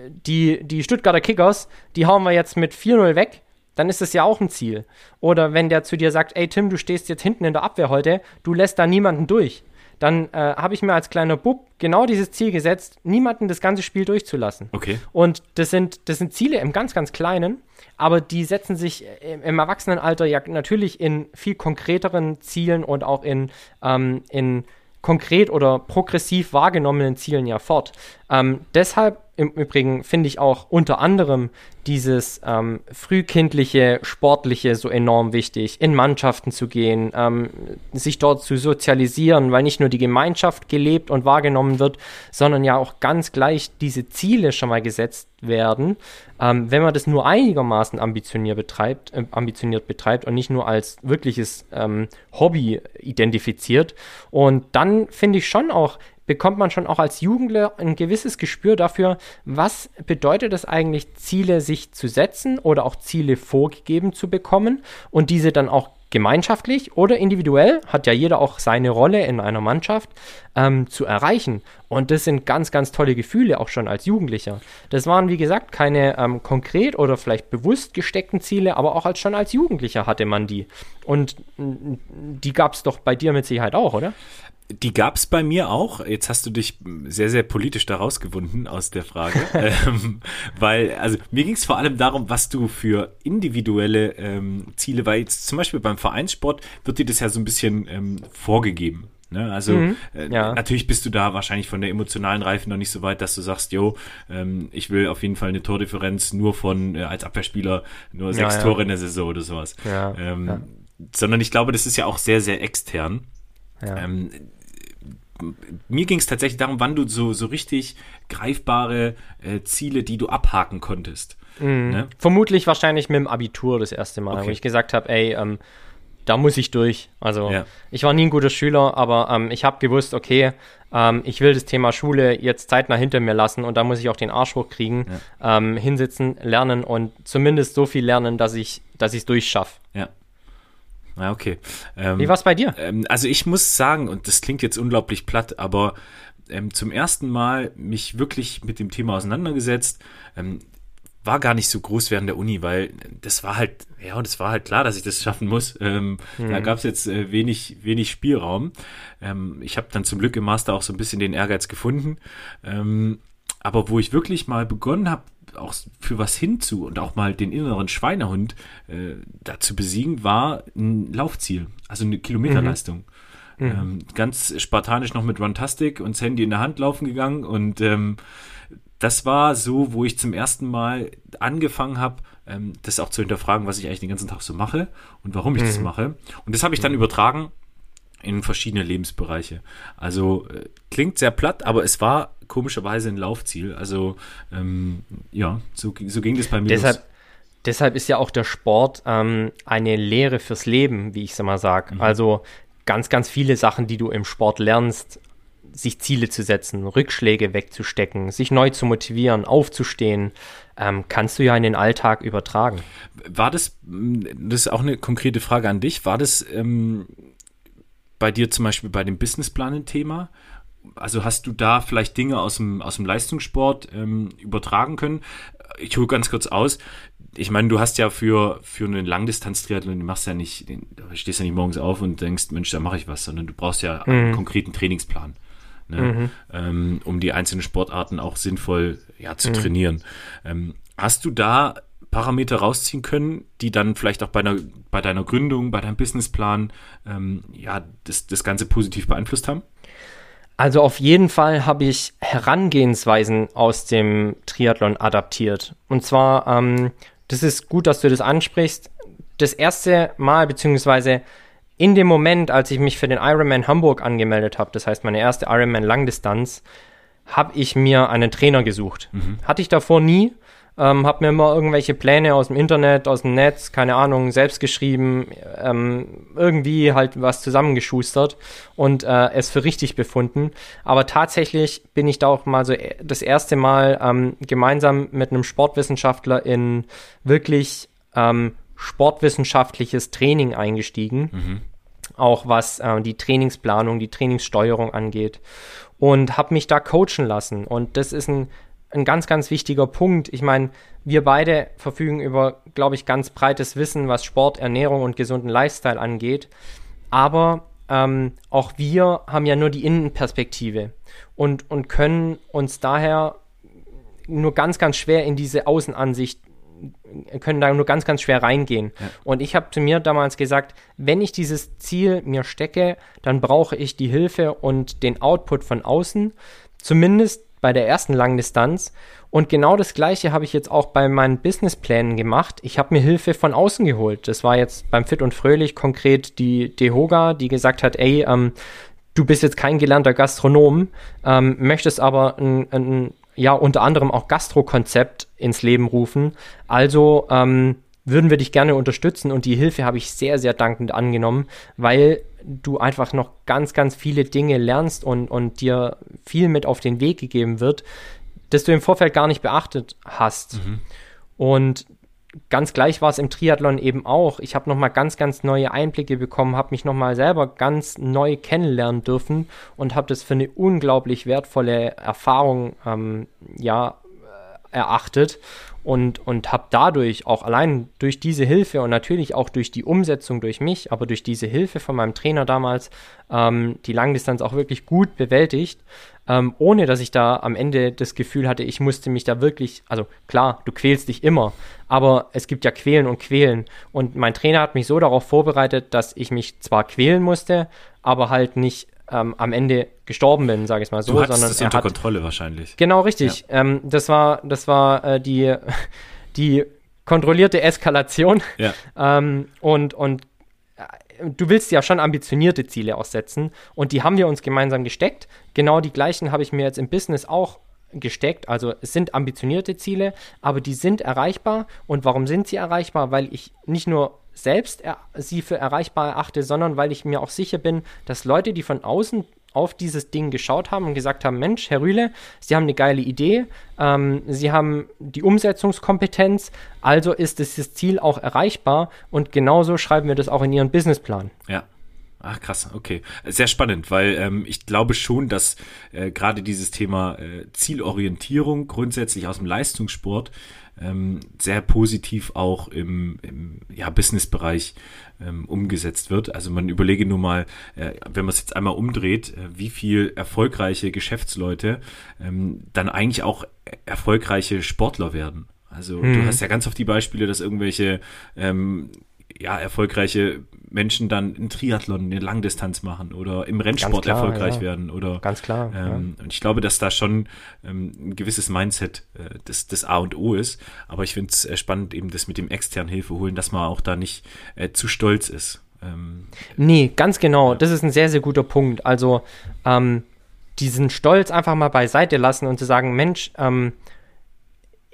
die, die Stuttgarter Kickers, die hauen wir jetzt mit 4-0 weg, dann ist das ja auch ein Ziel. Oder wenn der zu dir sagt, ey Tim, du stehst jetzt hinten in der Abwehr heute, du lässt da niemanden durch. Dann äh, habe ich mir als kleiner Bub genau dieses Ziel gesetzt, niemanden das ganze Spiel durchzulassen. Okay. Und das sind, das sind Ziele im ganz, ganz Kleinen, aber die setzen sich im, im Erwachsenenalter ja natürlich in viel konkreteren Zielen und auch in, ähm, in konkret oder progressiv wahrgenommenen Zielen ja fort. Ähm, deshalb im Übrigen finde ich auch unter anderem dieses ähm, frühkindliche, sportliche so enorm wichtig, in Mannschaften zu gehen, ähm, sich dort zu sozialisieren, weil nicht nur die Gemeinschaft gelebt und wahrgenommen wird, sondern ja auch ganz gleich diese Ziele schon mal gesetzt werden, ähm, wenn man das nur einigermaßen ambitioniert betreibt, äh, ambitioniert betreibt und nicht nur als wirkliches ähm, Hobby identifiziert. Und dann finde ich schon auch bekommt man schon auch als Jugendler ein gewisses Gespür dafür, was bedeutet es eigentlich, Ziele sich zu setzen oder auch Ziele vorgegeben zu bekommen und diese dann auch gemeinschaftlich oder individuell, hat ja jeder auch seine Rolle in einer Mannschaft, ähm, zu erreichen. Und das sind ganz, ganz tolle Gefühle, auch schon als Jugendlicher. Das waren, wie gesagt, keine ähm, konkret oder vielleicht bewusst gesteckten Ziele, aber auch als, schon als Jugendlicher hatte man die. Und die gab es doch bei dir mit Sicherheit auch, oder? Die gab es bei mir auch. Jetzt hast du dich sehr, sehr politisch da rausgewunden aus der Frage. ähm, weil, also mir ging es vor allem darum, was du für individuelle ähm, Ziele, weil jetzt zum Beispiel beim Vereinssport wird dir das ja so ein bisschen ähm, vorgegeben. Ne? Also mhm, äh, ja. natürlich bist du da wahrscheinlich von der emotionalen Reife noch nicht so weit, dass du sagst, jo, ähm, ich will auf jeden Fall eine Tordifferenz nur von äh, als Abwehrspieler nur sechs ja, ja. Tore in der Saison oder sowas. Ähm, sondern ich glaube, das ist ja auch sehr, sehr extern. Ja. Ähm, mir ging es tatsächlich darum, wann du so, so richtig greifbare äh, Ziele, die du abhaken konntest. Mhm. Ne? Vermutlich wahrscheinlich mit dem Abitur das erste Mal, okay. wo ich gesagt habe, ey, ähm, da muss ich durch. Also ja. ich war nie ein guter Schüler, aber ähm, ich habe gewusst, okay, ähm, ich will das Thema Schule jetzt zeitnah hinter mir lassen und da muss ich auch den Arsch hochkriegen, ja. ähm, hinsitzen, lernen und zumindest so viel lernen, dass ich dass ich es durchschaffe. Ja. Ja, okay. Ähm, Wie war es bei dir? Ähm, also ich muss sagen, und das klingt jetzt unglaublich platt, aber ähm, zum ersten Mal mich wirklich mit dem Thema auseinandergesetzt. Ähm, war gar nicht so groß während der Uni, weil das war halt, ja, und es war halt klar, dass ich das schaffen muss. Ähm, mhm. Da gab es jetzt äh, wenig, wenig Spielraum. Ähm, ich habe dann zum Glück im Master auch so ein bisschen den Ehrgeiz gefunden. Aber wo ich wirklich mal begonnen habe, auch für was hinzu und auch mal den inneren Schweinehund äh, da zu besiegen, war ein Laufziel, also eine Kilometerleistung. Mhm. Ähm, ganz spartanisch noch mit Runtastic und das Handy in der Hand laufen gegangen und ähm, das war so, wo ich zum ersten Mal angefangen habe, ähm, das auch zu hinterfragen, was ich eigentlich den ganzen Tag so mache und warum ich mhm. das mache. Und das habe ich dann mhm. übertragen in verschiedene Lebensbereiche. Also äh, klingt sehr platt, aber es war komischerweise ein Laufziel. Also ähm, ja, so, so ging das bei mir. Deshalb, deshalb ist ja auch der Sport ähm, eine Lehre fürs Leben, wie ich es immer sage. Mhm. Also ganz, ganz viele Sachen, die du im Sport lernst, sich Ziele zu setzen, Rückschläge wegzustecken, sich neu zu motivieren, aufzustehen, ähm, kannst du ja in den Alltag übertragen. War das, das ist auch eine konkrete Frage an dich, war das ähm, bei dir zum Beispiel bei dem Businessplan ein Thema? Also hast du da vielleicht Dinge aus dem, aus dem Leistungssport ähm, übertragen können? Ich hole ganz kurz aus. Ich meine, du hast ja für, für einen Langdistanz-Triathlon, du machst ja nicht, du stehst ja nicht morgens auf und denkst, Mensch, da mache ich was, sondern du brauchst ja mhm. einen konkreten Trainingsplan ne? mhm. ähm, um die einzelnen Sportarten auch sinnvoll ja, zu mhm. trainieren. Ähm, hast du da Parameter rausziehen können, die dann vielleicht auch bei, einer, bei deiner Gründung, bei deinem Businessplan ähm, ja, das, das Ganze positiv beeinflusst haben? Also auf jeden Fall habe ich Herangehensweisen aus dem Triathlon adaptiert. Und zwar, ähm, das ist gut, dass du das ansprichst. Das erste Mal, beziehungsweise in dem Moment, als ich mich für den Ironman Hamburg angemeldet habe, das heißt meine erste Ironman Langdistanz, habe ich mir einen Trainer gesucht. Mhm. Hatte ich davor nie. Ähm, habe mir immer irgendwelche Pläne aus dem Internet, aus dem Netz, keine Ahnung, selbst geschrieben, ähm, irgendwie halt was zusammengeschustert und äh, es für richtig befunden. Aber tatsächlich bin ich da auch mal so äh, das erste Mal ähm, gemeinsam mit einem Sportwissenschaftler in wirklich ähm, sportwissenschaftliches Training eingestiegen. Mhm. Auch was äh, die Trainingsplanung, die Trainingssteuerung angeht. Und habe mich da coachen lassen. Und das ist ein, ein ganz, ganz wichtiger Punkt. Ich meine, wir beide verfügen über, glaube ich, ganz breites Wissen, was Sport, Ernährung und gesunden Lifestyle angeht. Aber ähm, auch wir haben ja nur die Innenperspektive und, und können uns daher nur ganz, ganz schwer in diese Außenansicht können da nur ganz, ganz schwer reingehen. Ja. Und ich habe zu mir damals gesagt, wenn ich dieses Ziel mir stecke, dann brauche ich die Hilfe und den Output von außen, zumindest bei der ersten Langdistanz. Und genau das Gleiche habe ich jetzt auch bei meinen Businessplänen gemacht. Ich habe mir Hilfe von außen geholt. Das war jetzt beim Fit und Fröhlich konkret die Dehoga, die gesagt hat, ey, ähm, du bist jetzt kein gelernter Gastronom, ähm, möchtest aber ein, ein ja unter anderem auch Gastro-Konzept ins Leben rufen. Also ähm, würden wir dich gerne unterstützen und die Hilfe habe ich sehr, sehr dankend angenommen, weil du einfach noch ganz, ganz viele Dinge lernst und, und dir viel mit auf den Weg gegeben wird, das du im Vorfeld gar nicht beachtet hast. Mhm. Und ganz gleich war es im Triathlon eben auch. Ich habe nochmal ganz, ganz neue Einblicke bekommen, habe mich nochmal selber ganz neu kennenlernen dürfen und habe das für eine unglaublich wertvolle Erfahrung ähm, ja, erachtet und, und habe dadurch auch allein durch diese Hilfe und natürlich auch durch die Umsetzung durch mich, aber durch diese Hilfe von meinem Trainer damals ähm, die Langdistanz auch wirklich gut bewältigt, ähm, ohne dass ich da am Ende das Gefühl hatte, ich musste mich da wirklich, also klar, du quälst dich immer, aber es gibt ja Quälen und Quälen. Und mein Trainer hat mich so darauf vorbereitet, dass ich mich zwar quälen musste, aber halt nicht ähm, am Ende gestorben bin, sage ich mal so, du sondern das unter hat, Kontrolle wahrscheinlich. Genau richtig. Ja. Ähm, das war das war äh, die die kontrollierte Eskalation ja. ähm, und und äh, du willst ja schon ambitionierte Ziele aussetzen und die haben wir uns gemeinsam gesteckt. Genau die gleichen habe ich mir jetzt im Business auch gesteckt. Also es sind ambitionierte Ziele, aber die sind erreichbar. Und warum sind sie erreichbar? Weil ich nicht nur selbst sie für erreichbar erachte, sondern weil ich mir auch sicher bin, dass Leute, die von außen auf dieses Ding geschaut haben und gesagt haben, Mensch, Herr Rühle, Sie haben eine geile Idee, ähm, Sie haben die Umsetzungskompetenz, also ist dieses Ziel auch erreichbar und genauso schreiben wir das auch in Ihren Businessplan. Ja. Ach krass, okay. Sehr spannend, weil ähm, ich glaube schon, dass äh, gerade dieses Thema äh, Zielorientierung grundsätzlich aus dem Leistungssport ähm, sehr positiv auch im, im ja, Businessbereich ähm, umgesetzt wird. Also man überlege nur mal, äh, wenn man es jetzt einmal umdreht, äh, wie viel erfolgreiche Geschäftsleute ähm, dann eigentlich auch erfolgreiche Sportler werden. Also hm. du hast ja ganz oft die Beispiele, dass irgendwelche ähm, ja, erfolgreiche Menschen dann in Triathlon eine Langdistanz machen oder im Rennsport klar, erfolgreich ja. werden oder ganz klar. Ähm, ja. Und ich glaube, dass da schon ähm, ein gewisses Mindset äh, des, des A und O ist. Aber ich finde es äh, spannend, eben das mit dem externen Hilfe holen, dass man auch da nicht äh, zu stolz ist. Ähm, nee, ganz genau. Das ist ein sehr, sehr guter Punkt. Also ähm, diesen Stolz einfach mal beiseite lassen und zu sagen, Mensch, ähm,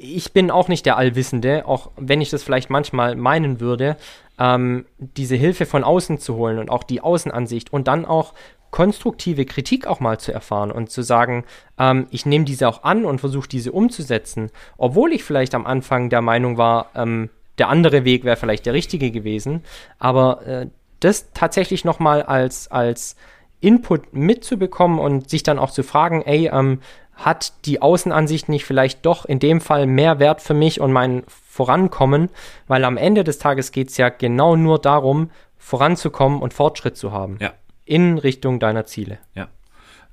ich bin auch nicht der Allwissende, auch wenn ich das vielleicht manchmal meinen würde, ähm, diese Hilfe von außen zu holen und auch die Außenansicht und dann auch konstruktive Kritik auch mal zu erfahren und zu sagen, ähm, ich nehme diese auch an und versuche diese umzusetzen, obwohl ich vielleicht am Anfang der Meinung war, ähm, der andere Weg wäre vielleicht der richtige gewesen, aber äh, das tatsächlich nochmal als, als Input mitzubekommen und sich dann auch zu fragen, ey, ähm, hat die Außenansicht nicht vielleicht doch in dem Fall mehr Wert für mich und mein Vorankommen, weil am Ende des Tages geht es ja genau nur darum, voranzukommen und Fortschritt zu haben. Ja. In Richtung deiner Ziele. Ja.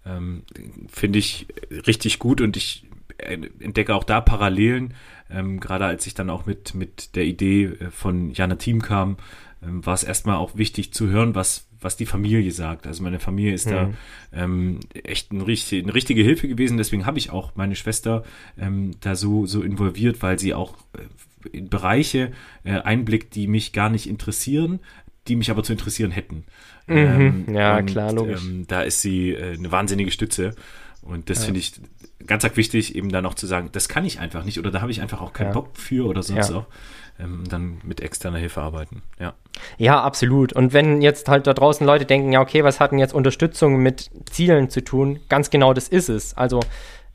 Ähm, Finde ich richtig gut und ich entdecke auch da Parallelen, ähm, gerade als ich dann auch mit, mit der Idee äh, von Jana Team kam, ähm, war es erstmal auch wichtig zu hören, was, was die Familie sagt. Also meine Familie ist mhm. da ähm, echt ein richtig, eine richtige Hilfe gewesen. Deswegen habe ich auch meine Schwester ähm, da so, so involviert, weil sie auch äh, in Bereiche äh, einblickt, die mich gar nicht interessieren, die mich aber zu interessieren hätten. Mhm. Ähm, ja, klar, logisch. Ähm, da ist sie äh, eine wahnsinnige Stütze. Und das ja. finde ich ganz arg wichtig, eben dann auch zu sagen, das kann ich einfach nicht oder da habe ich einfach auch keinen ja. Bock für oder sonst ja. auch ähm, dann mit externer Hilfe arbeiten. Ja. Ja, absolut. Und wenn jetzt halt da draußen Leute denken, ja, okay, was hat denn jetzt Unterstützung mit Zielen zu tun? Ganz genau das ist es. Also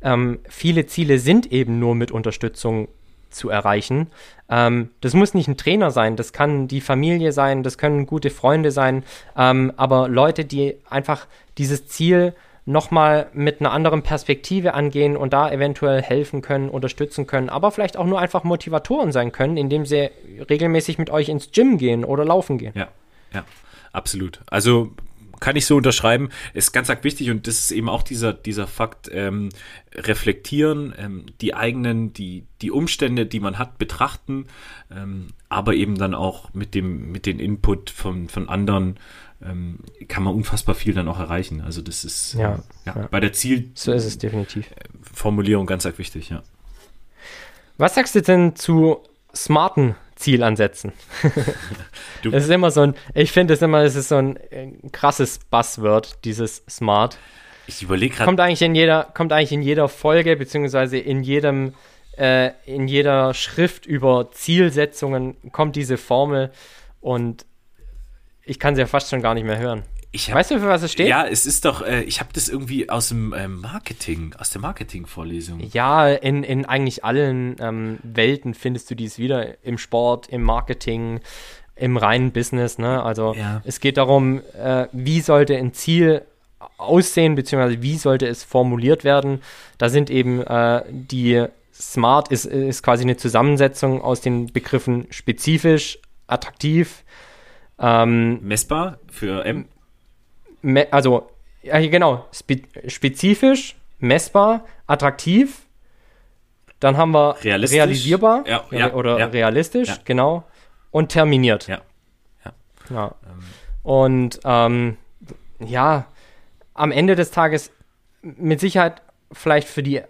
ähm, viele Ziele sind eben nur mit Unterstützung zu erreichen. Ähm, das muss nicht ein Trainer sein, das kann die Familie sein, das können gute Freunde sein, ähm, aber Leute, die einfach dieses Ziel nochmal mit einer anderen Perspektive angehen und da eventuell helfen können, unterstützen können, aber vielleicht auch nur einfach Motivatoren sein können, indem sie regelmäßig mit euch ins Gym gehen oder laufen gehen. Ja, ja, absolut. Also kann ich so unterschreiben, ist ganz arg wichtig und das ist eben auch dieser, dieser Fakt, ähm, reflektieren, ähm, die eigenen, die, die Umstände, die man hat, betrachten, ähm, aber eben dann auch mit dem, mit den Input von, von anderen ähm, kann man unfassbar viel dann auch erreichen. Also das ist ja, äh, ja, ja. bei der Ziel so ist es definitiv. Formulierung ganz arg wichtig, ja. Was sagst du denn zu smarten Zielansätzen? das ist immer so ein, ich finde es immer, es ist so ein, ein äh, krasses Buzzword, dieses Smart. Ich überlege gerade. Kommt eigentlich in jeder, kommt eigentlich in jeder Folge, beziehungsweise in jedem, äh, in jeder Schrift über Zielsetzungen kommt diese Formel und ich kann sie ja fast schon gar nicht mehr hören. Hab, weißt du, für was es steht? Ja, es ist doch, äh, ich habe das irgendwie aus dem ähm, Marketing, aus der Marketing-Vorlesung. Ja, in, in eigentlich allen ähm, Welten findest du dies wieder. Im Sport, im Marketing, im reinen Business. Ne? Also ja. es geht darum, äh, wie sollte ein Ziel aussehen, beziehungsweise wie sollte es formuliert werden. Da sind eben äh, die Smart ist, ist quasi eine Zusammensetzung aus den Begriffen spezifisch, attraktiv, ähm, Messbar für M? Me also, ja, genau, spe spezifisch, messbar, attraktiv. Dann haben wir realisierbar ja, ja, oder realistisch, genau. Und terminiert. Ja. ja. Ähm. Und ähm, ja, am Ende des Tages mit Sicherheit vielleicht für die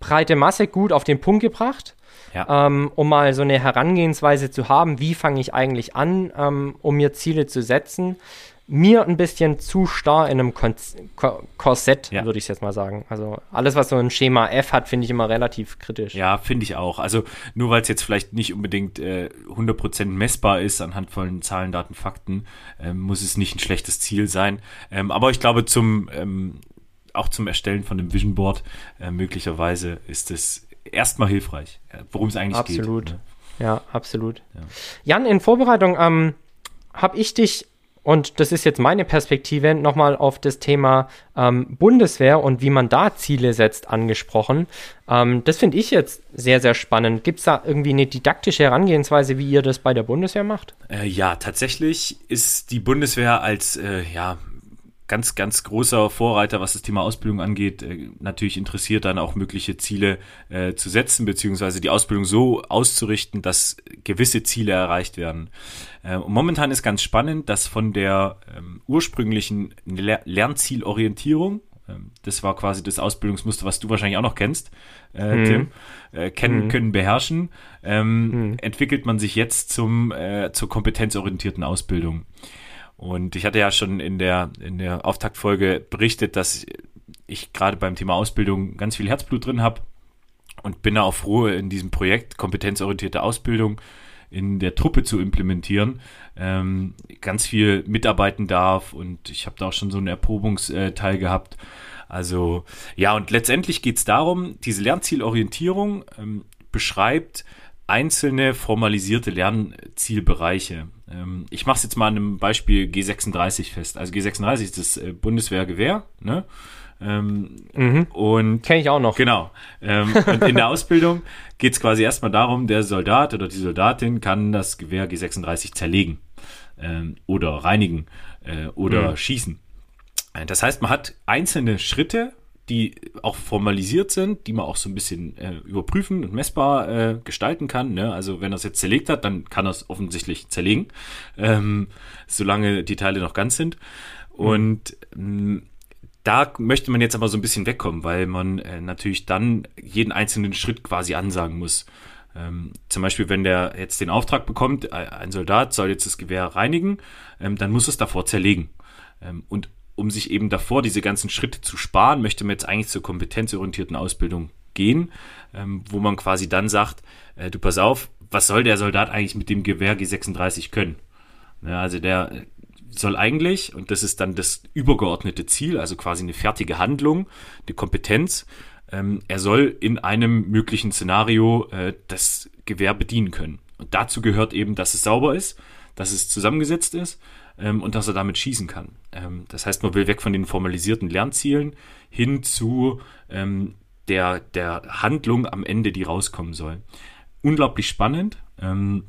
breite Masse gut auf den Punkt gebracht ja. ähm, um mal so eine Herangehensweise zu haben, wie fange ich eigentlich an, ähm, um mir Ziele zu setzen. mir ein bisschen zu starr in einem Kon Ko Korsett, Ja. würde ich jetzt mal sagen. Also alles, was so ein Schema F hat, finde ich immer relativ kritisch. Ja, finde ich auch. Also nur weil es jetzt vielleicht nicht unbedingt äh, 100% messbar ist anhand von Zahlen, Daten, Fakten, ähm, muss es nicht ein schlechtes Ziel sein. Ähm, aber ich glaube, zum ähm, auch zum Erstellen von einem Vision Board äh, möglicherweise ist es erstmal hilfreich, worum es eigentlich Absolut. geht. ne? Ja, absolut. Ja. Jan, in Vorbereitung ähm, habe ich dich, und das ist jetzt meine Perspektive, nochmal auf das Thema ähm, Bundeswehr und wie man da Ziele setzt angesprochen. Ähm, das finde ich jetzt sehr, sehr spannend. Gibt es da irgendwie eine didaktische Herangehensweise, wie ihr das bei der Bundeswehr macht? Äh, ja, tatsächlich ist die Bundeswehr als äh, ja ganz, ganz großer Vorreiter, was das Thema Ausbildung angeht, äh, natürlich interessiert, dann auch mögliche Ziele äh, zu setzen, beziehungsweise die Ausbildung so auszurichten, dass gewisse Ziele erreicht werden. Äh, und momentan ist ganz spannend, dass von der ähm, ursprünglichen Ler Lernzielorientierung, ähm, das war quasi das Ausbildungsmuster, was du wahrscheinlich auch noch kennst, äh, Mhm. Tim, äh, kennen, Mhm. können, beherrschen, ähm, Mhm. entwickelt man sich jetzt zum, äh, zur kompetenzorientierten Ausbildung. Und ich hatte ja schon in der, in der Auftaktfolge berichtet, dass ich gerade beim Thema Ausbildung ganz viel Herzblut drin habe und bin da auch froh, in diesem Projekt kompetenzorientierte Ausbildung in der Truppe zu implementieren, ähm, ganz viel mitarbeiten darf und ich habe da auch schon so einen Erprobungsteil gehabt. Also ja, und letztendlich geht es darum, diese Lernzielorientierung ähm, beschreibt einzelne formalisierte Lernzielbereiche. Ähm, ich mache es jetzt mal an einem Beispiel G36 fest. Also G36 ist das äh, Bundeswehrgewehr, ne? Ähm, Mhm. und Kenne ich auch noch. Genau. Ähm, und in der Ausbildung geht es quasi erstmal darum, der Soldat oder die Soldatin kann das Gewehr G36 zerlegen ähm, oder reinigen äh, oder Mhm. schießen. Äh, Das heißt, man hat einzelne Schritte, die auch formalisiert sind, die man auch so ein bisschen äh, überprüfen und messbar äh, gestalten kann. Ne? Also wenn er es jetzt zerlegt hat, dann kann er es offensichtlich zerlegen, ähm, solange die Teile noch ganz sind. Und ähm, da möchte man jetzt aber so ein bisschen wegkommen, weil man äh, natürlich dann jeden einzelnen Schritt quasi ansagen muss. Ähm, zum Beispiel, wenn der jetzt den Auftrag bekommt, äh, ein Soldat soll jetzt das Gewehr reinigen, ähm, dann muss es davor zerlegen. Ähm, und um sich eben davor diese ganzen Schritte zu sparen, möchte man jetzt eigentlich zur kompetenzorientierten Ausbildung gehen, ähm, wo man quasi dann sagt, äh, du pass auf, was soll der Soldat eigentlich mit dem Gewehr G36 können? Ja, also der äh, soll eigentlich, und das ist dann das übergeordnete Ziel, also quasi eine fertige Handlung, eine Kompetenz, ähm, er soll in einem möglichen Szenario äh, das Gewehr bedienen können. Und dazu gehört eben, dass es sauber ist, dass es zusammengesetzt ist ähm, und dass er damit schießen kann. Ähm, das heißt, man will weg von den formalisierten Lernzielen hin zu ähm, der, der Handlung am Ende, die rauskommen soll. Unglaublich spannend. Ähm,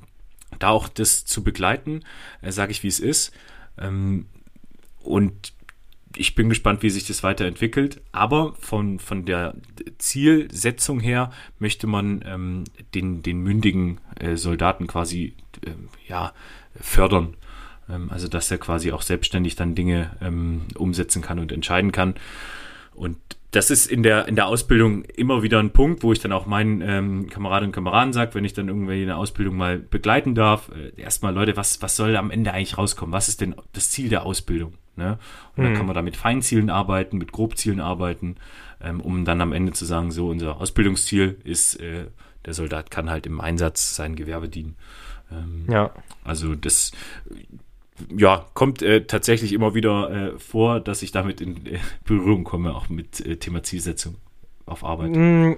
da auch das zu begleiten, äh, sage ich, wie es ist. Ähm, und ich bin gespannt, wie sich das weiterentwickelt. Aber von, von der Zielsetzung her möchte man ähm, den, den mündigen äh, Soldaten quasi ähm, ja, fördern. Ähm, also, dass er quasi auch selbstständig dann Dinge ähm, umsetzen kann und entscheiden kann. Und das ist in der, in der Ausbildung immer wieder ein Punkt, wo ich dann auch meinen ähm, Kameradinnen und Kameraden sage, wenn ich dann irgendwie eine Ausbildung mal begleiten darf, äh, erstmal, Leute, was, was soll am Ende eigentlich rauskommen? Was ist denn das Ziel der Ausbildung? Ne? Und dann Mhm. kann man da mit Feinzielen arbeiten, mit Grobzielen arbeiten, ähm, um dann am Ende zu sagen, so unser Ausbildungsziel ist, äh, der Soldat kann halt im Einsatz sein Gewerbe dienen. Ähm, Ja. also das ja, kommt äh, tatsächlich immer wieder äh, vor, dass ich damit in äh, Berührung komme, auch mit äh, Thema Zielsetzung auf Arbeit. Mm,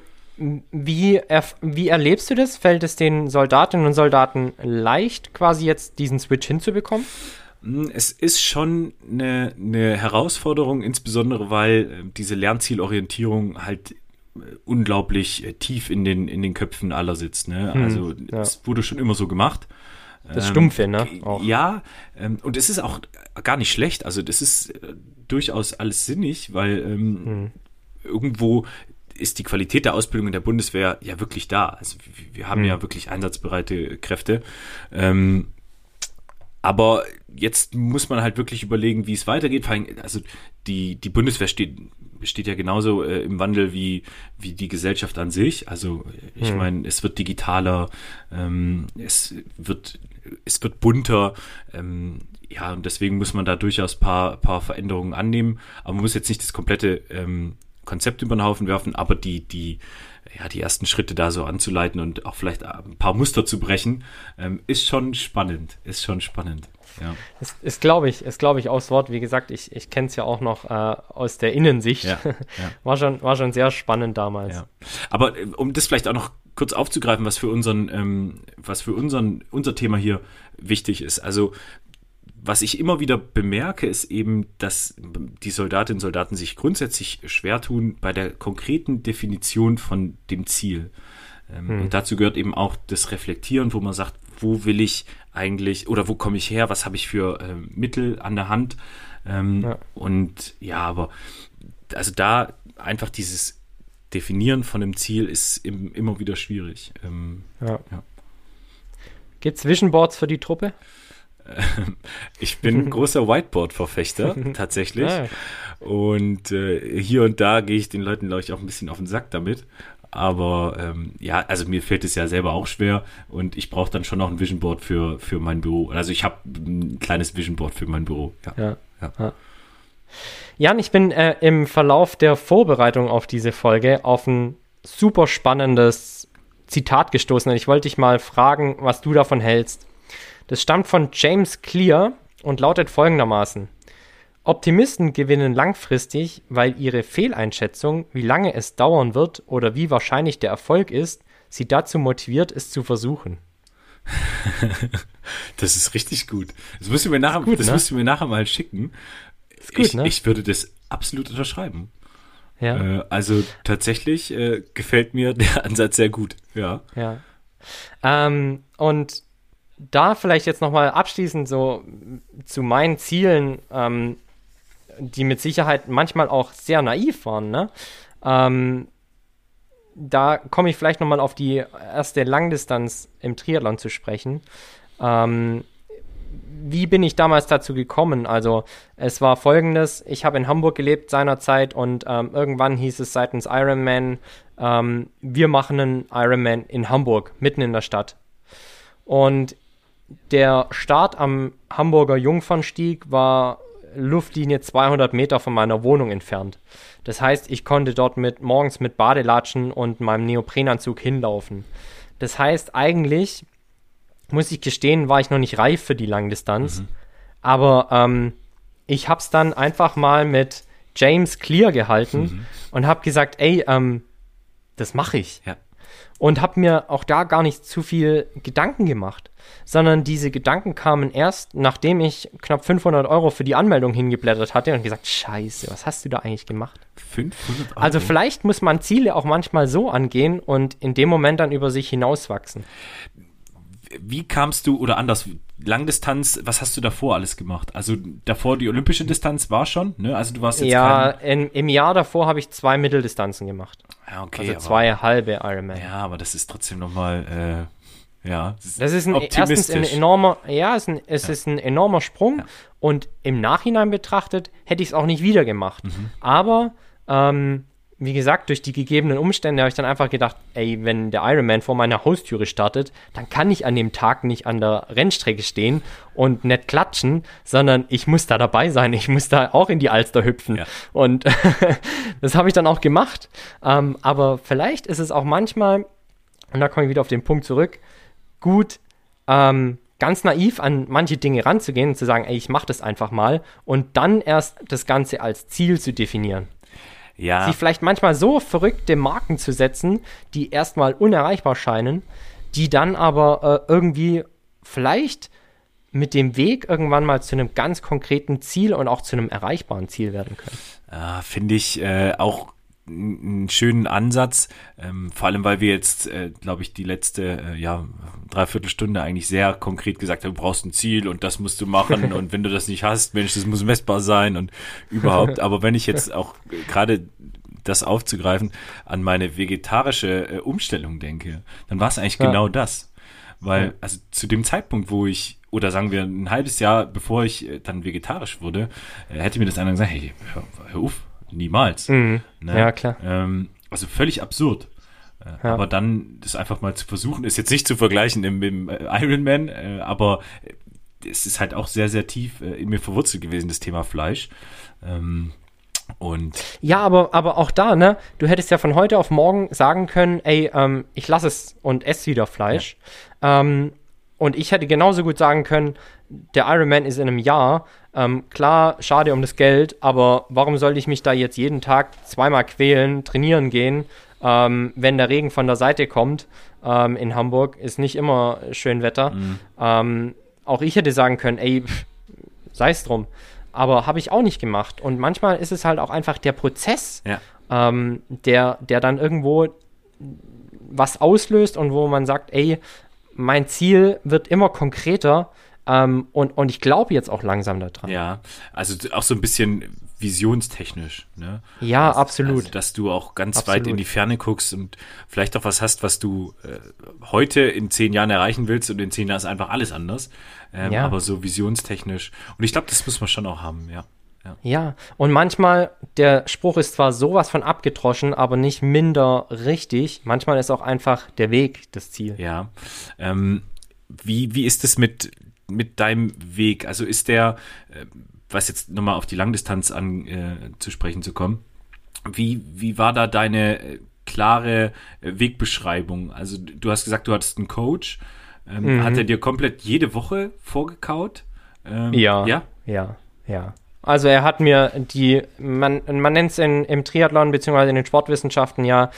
Wie, wie erlebst du das? Fällt es den Soldatinnen und Soldaten leicht, quasi jetzt diesen Switch hinzubekommen? Mm, Es ist schon eine, eine Herausforderung, insbesondere weil äh, diese Lernzielorientierung halt äh, unglaublich tief in den, in den Köpfen aller sitzt. Ne? Hm, also ja. es wurde schon immer so gemacht. Das Ähm, Stumpfe, ne? Auch. Ja, ähm, und es ist auch gar nicht schlecht. Also das ist äh, durchaus alles sinnig, weil ähm, Hm. irgendwo ist die Qualität der Ausbildung in der Bundeswehr ja wirklich da. Also wir, wir haben Hm. ja wirklich einsatzbereite Kräfte. Ähm, aber jetzt muss man halt wirklich überlegen, wie es weitergeht. Vor allem, also die, die Bundeswehr steht steht ja genauso äh, im Wandel wie, wie die Gesellschaft an sich. Also ich hm. meine, es wird digitaler, ähm, es wird es wird bunter. Ähm, ja, und deswegen muss man da durchaus paar, paar Veränderungen annehmen. Aber man muss jetzt nicht das komplette ähm, Konzept über den Haufen werfen, aber die, die, ja, die ersten Schritte da so anzuleiten und auch vielleicht ein paar Muster zu brechen, ähm, ist schon spannend. Ist schon spannend. Ja. Es ist, glaube ich, ist, glaube ich, aufs Wort. Wie gesagt, ich, ich kenne es ja auch noch äh, aus der Innensicht. Ja, ja. War, schon, war schon sehr spannend damals. Ja. Aber äh, um das vielleicht auch noch kurz aufzugreifen, was für unseren, ähm, was für unseren, unser Thema hier wichtig ist. Also was ich immer wieder bemerke, ist eben, dass die Soldatinnen und Soldaten sich grundsätzlich schwer tun bei der konkreten Definition von dem Ziel. Ähm, hm. Und dazu gehört eben auch das Reflektieren, wo man sagt, wo will ich eigentlich oder wo komme ich her, was habe ich für äh, Mittel an der Hand. Ähm, ja. Und ja, aber also da einfach dieses Definieren von einem Ziel ist im, immer wieder schwierig. Ähm, ja. ja. Gibt es Vision für die Truppe? Ich bin großer Whiteboard-Verfechter, tatsächlich. Ah. Und äh, hier und da gehe ich den Leuten, glaube ich, auch ein bisschen auf den Sack damit. Aber ähm, ja, also mir fällt es ja selber auch schwer und ich brauche dann schon noch ein Vision Board für, für mein Büro. Also ich habe ein kleines Vision Board für mein Büro. Ja. ja. ja. Jan, ich bin äh, im Verlauf der Vorbereitung auf diese Folge auf ein super spannendes Zitat gestoßen und ich wollte dich mal fragen, was du davon hältst. Das stammt von James Clear und lautet folgendermaßen. Optimisten gewinnen langfristig, weil ihre Fehleinschätzung, wie lange es dauern wird oder wie wahrscheinlich der Erfolg ist, sie dazu motiviert, es zu versuchen. das ist richtig gut. Das müssen wir nachher, gut, das ne? müssen wir nachher mal schicken. Gut, ich, ne? ich würde das absolut unterschreiben. Ja. Äh, also tatsächlich äh, gefällt mir der Ansatz sehr gut. Ja. Ja. Ähm, und da vielleicht jetzt nochmal abschließend so zu meinen Zielen. Ähm, die mit Sicherheit manchmal auch sehr naiv waren, ne? Ähm, da komme ich vielleicht nochmal auf die erste Langdistanz im Triathlon zu sprechen. Ähm, wie bin ich damals dazu gekommen? Also es war folgendes, ich habe in Hamburg gelebt seinerzeit und ähm, irgendwann hieß es seitens Ironman, ähm, wir machen einen Ironman in Hamburg, mitten in der Stadt. Und der Start am Hamburger Jungfernstieg war Luftlinie 200 Meter von meiner Wohnung entfernt. Das heißt, ich konnte dort mit, morgens mit Badelatschen und meinem Neoprenanzug hinlaufen. Das heißt, eigentlich, muss ich gestehen, war ich noch nicht reif für die Langdistanz. Mhm. Aber ähm, ich habe es dann einfach mal mit James Clear gehalten mhm. und habe gesagt, ey, ähm, das mache ich. Ja. Und habe mir auch da gar nicht zu viel Gedanken gemacht sondern diese Gedanken kamen erst, nachdem ich knapp 500 Euro für die Anmeldung hingeblättert hatte und gesagt, scheiße, was hast du da eigentlich gemacht? 500 Euro? Also vielleicht muss man Ziele auch manchmal so angehen und in dem Moment dann über sich hinauswachsen. Wie kamst du, oder anders, Langdistanz, was hast du davor alles gemacht? Also davor die olympische Distanz war schon, ne? Also du warst jetzt Ja, in, im Jahr davor habe ich zwei Mitteldistanzen gemacht. Ja, okay. Also zwei halbe Ironman. Ja, aber das ist trotzdem nochmal, äh, ja, das ist, das ist ein, erstens ein enormer, ja, es, ist ein, es ja. ist ein enormer Sprung ja. und im Nachhinein betrachtet hätte ich es auch nicht wieder gemacht. Mhm. Aber ähm, wie gesagt, durch die gegebenen Umstände habe ich dann einfach gedacht, ey, wenn der Ironman vor meiner Haustüre startet, dann kann ich an dem Tag nicht an der Rennstrecke stehen und nicht klatschen, sondern ich muss da dabei sein. Ich muss da auch in die Alster hüpfen. Ja. Und das habe ich dann auch gemacht. Ähm, aber vielleicht ist es auch manchmal, und da komme ich wieder auf den Punkt zurück, gut, ähm, ganz naiv an manche Dinge ranzugehen und zu sagen, ey, ich mache das einfach mal und dann erst das Ganze als Ziel zu definieren. Ja. Sich vielleicht manchmal so verrückte Marken zu setzen, die erstmal unerreichbar scheinen, die dann aber äh, irgendwie vielleicht mit dem Weg irgendwann mal zu einem ganz konkreten Ziel und auch zu einem erreichbaren Ziel werden können. Ah, Finde ich äh, auch einen schönen Ansatz, ähm, vor allem weil wir jetzt, äh, glaube ich, die letzte äh, ja Dreiviertelstunde eigentlich sehr konkret gesagt haben, du brauchst ein Ziel und das musst du machen und wenn du das nicht hast, Mensch, das muss messbar sein und überhaupt. Aber wenn ich jetzt auch gerade das aufzugreifen an meine vegetarische äh, Umstellung denke, dann war es eigentlich ja. genau das, weil also zu dem Zeitpunkt, wo ich oder sagen wir ein halbes Jahr bevor ich äh, dann vegetarisch wurde, äh, hätte mir das einer gesagt, hey, hör, hör auf, niemals. Mhm. Ne? Ja, klar. Ähm, also völlig absurd. Äh, Ja. Aber dann das einfach mal zu versuchen, ist jetzt nicht zu vergleichen im, im äh, Ironman, äh, aber äh, es ist halt auch sehr, sehr tief äh, in mir verwurzelt gewesen, das Thema Fleisch. Ähm, und Ja, aber, aber auch da, ne? Du hättest ja von heute auf morgen sagen können, ey, ähm, ich lasse es und esse wieder Fleisch. Ähm, und ich hätte genauso gut sagen können, der Ironman ist in einem Jahr. Ähm, klar, schade um das Geld, aber warum sollte ich mich da jetzt jeden Tag zweimal quälen, trainieren gehen, ähm, wenn der Regen von der Seite kommt? Ähm, in Hamburg ist nicht immer schön Wetter. Ähm, auch ich hätte sagen können, ey, sei es drum. Aber habe ich auch nicht gemacht. Und manchmal ist es halt auch einfach der Prozess, ja, ähm, der, der dann irgendwo was auslöst und wo man sagt, ey, mein Ziel wird immer konkreter ähm, und, und ich glaube jetzt auch langsam daran. ja, also auch so ein bisschen visionstechnisch. Ne? Ja, Also- absolut. Also, dass du auch ganz Absolut. weit in die Ferne guckst und vielleicht auch was hast, was du äh, heute in zehn Jahren erreichen willst und in zehn Jahren ist einfach alles anders. Ähm, Ja. Aber so visionstechnisch. Und ich glaube, das muss man schon auch haben, ja. ja. Ja, und manchmal, der Spruch ist zwar sowas von abgedroschen, aber nicht minder richtig. Manchmal ist auch einfach der Weg das Ziel. Ja. Ähm, wie, wie ist es mit, mit deinem Weg? Also ist der, äh, was jetzt nochmal auf die Langdistanz an äh, zu sprechen zu kommen, wie, wie war da deine äh, klare äh, Wegbeschreibung? Also du hast gesagt, du hattest einen Coach. Ähm, Mhm. Hat er dir komplett jede Woche vorgekaut? Ähm, Ja. Ja? Ja, ja. Also er hat mir die, man, man nennt es im Triathlon beziehungsweise in den Sportwissenschaften ja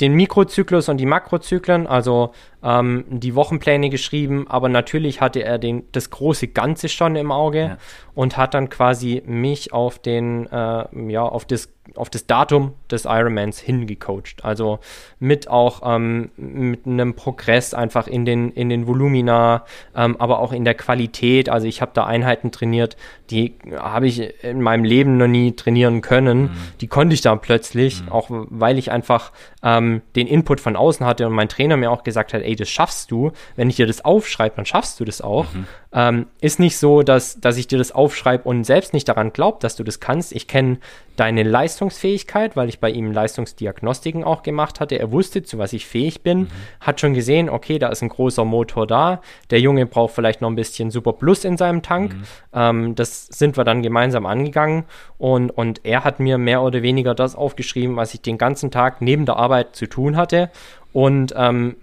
den Mikrozyklus und die Makrozyklen, also ähm, die Wochenpläne geschrieben, aber natürlich hatte er den, das große Ganze schon im Auge Ja. und hat dann quasi mich auf den, äh, ja, auf das, auf das Datum des Ironmans hingecoacht. Also mit auch ähm, mit einem Progress einfach in den, in den Volumina, ähm, aber auch in der Qualität. Also ich habe da Einheiten trainiert, die habe ich in meinem Leben noch nie trainieren können. Die konnte ich dann plötzlich, auch weil ich einfach ähm, den Input von außen hatte und mein Trainer mir auch gesagt hat, ey, das schaffst du. Wenn ich dir das aufschreibe, dann schaffst du das auch. Ähm, ist nicht so, dass, dass ich dir das aufschreibe und selbst nicht daran glaube, dass du das kannst. Ich kenne deine Leistungsfähigkeit, weil ich bei ihm Leistungsdiagnostiken auch gemacht hatte. Er wusste, zu was ich fähig bin, hat schon gesehen, okay, da ist ein großer Motor da. Der Junge braucht vielleicht noch ein bisschen Super Plus in seinem Tank. Ähm, das sind wir dann gemeinsam angegangen und, und er hat mir mehr oder weniger das aufgeschrieben, was ich den ganzen Tag neben der Arbeit zu tun hatte. Und ähm,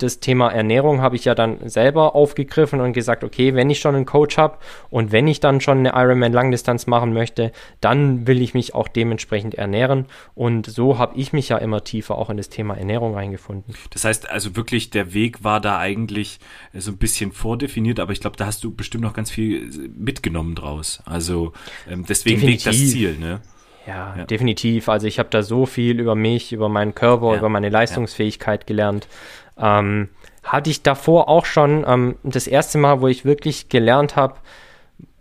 das Thema Ernährung habe ich ja dann selber aufgegriffen und gesagt, okay, wenn ich schon einen Coach habe und wenn ich dann schon eine Ironman Langdistanz machen möchte, dann will ich mich auch dementsprechend ernähren. Und so habe ich mich ja immer tiefer auch in das Thema Ernährung reingefunden. Das heißt also wirklich, der Weg war da eigentlich äh, so ein bisschen vordefiniert, aber ich glaube, da hast du bestimmt noch ganz viel äh, mitgenommen draus. Also ähm, deswegen Weg das. Ziel, ne? Ja, Ja. definitiv. Also ich habe da so viel über mich, über meinen Körper, Ja, über meine Leistungsfähigkeit gelernt. Ähm, hatte ich davor auch schon ähm, das erste Mal, wo ich wirklich gelernt habe,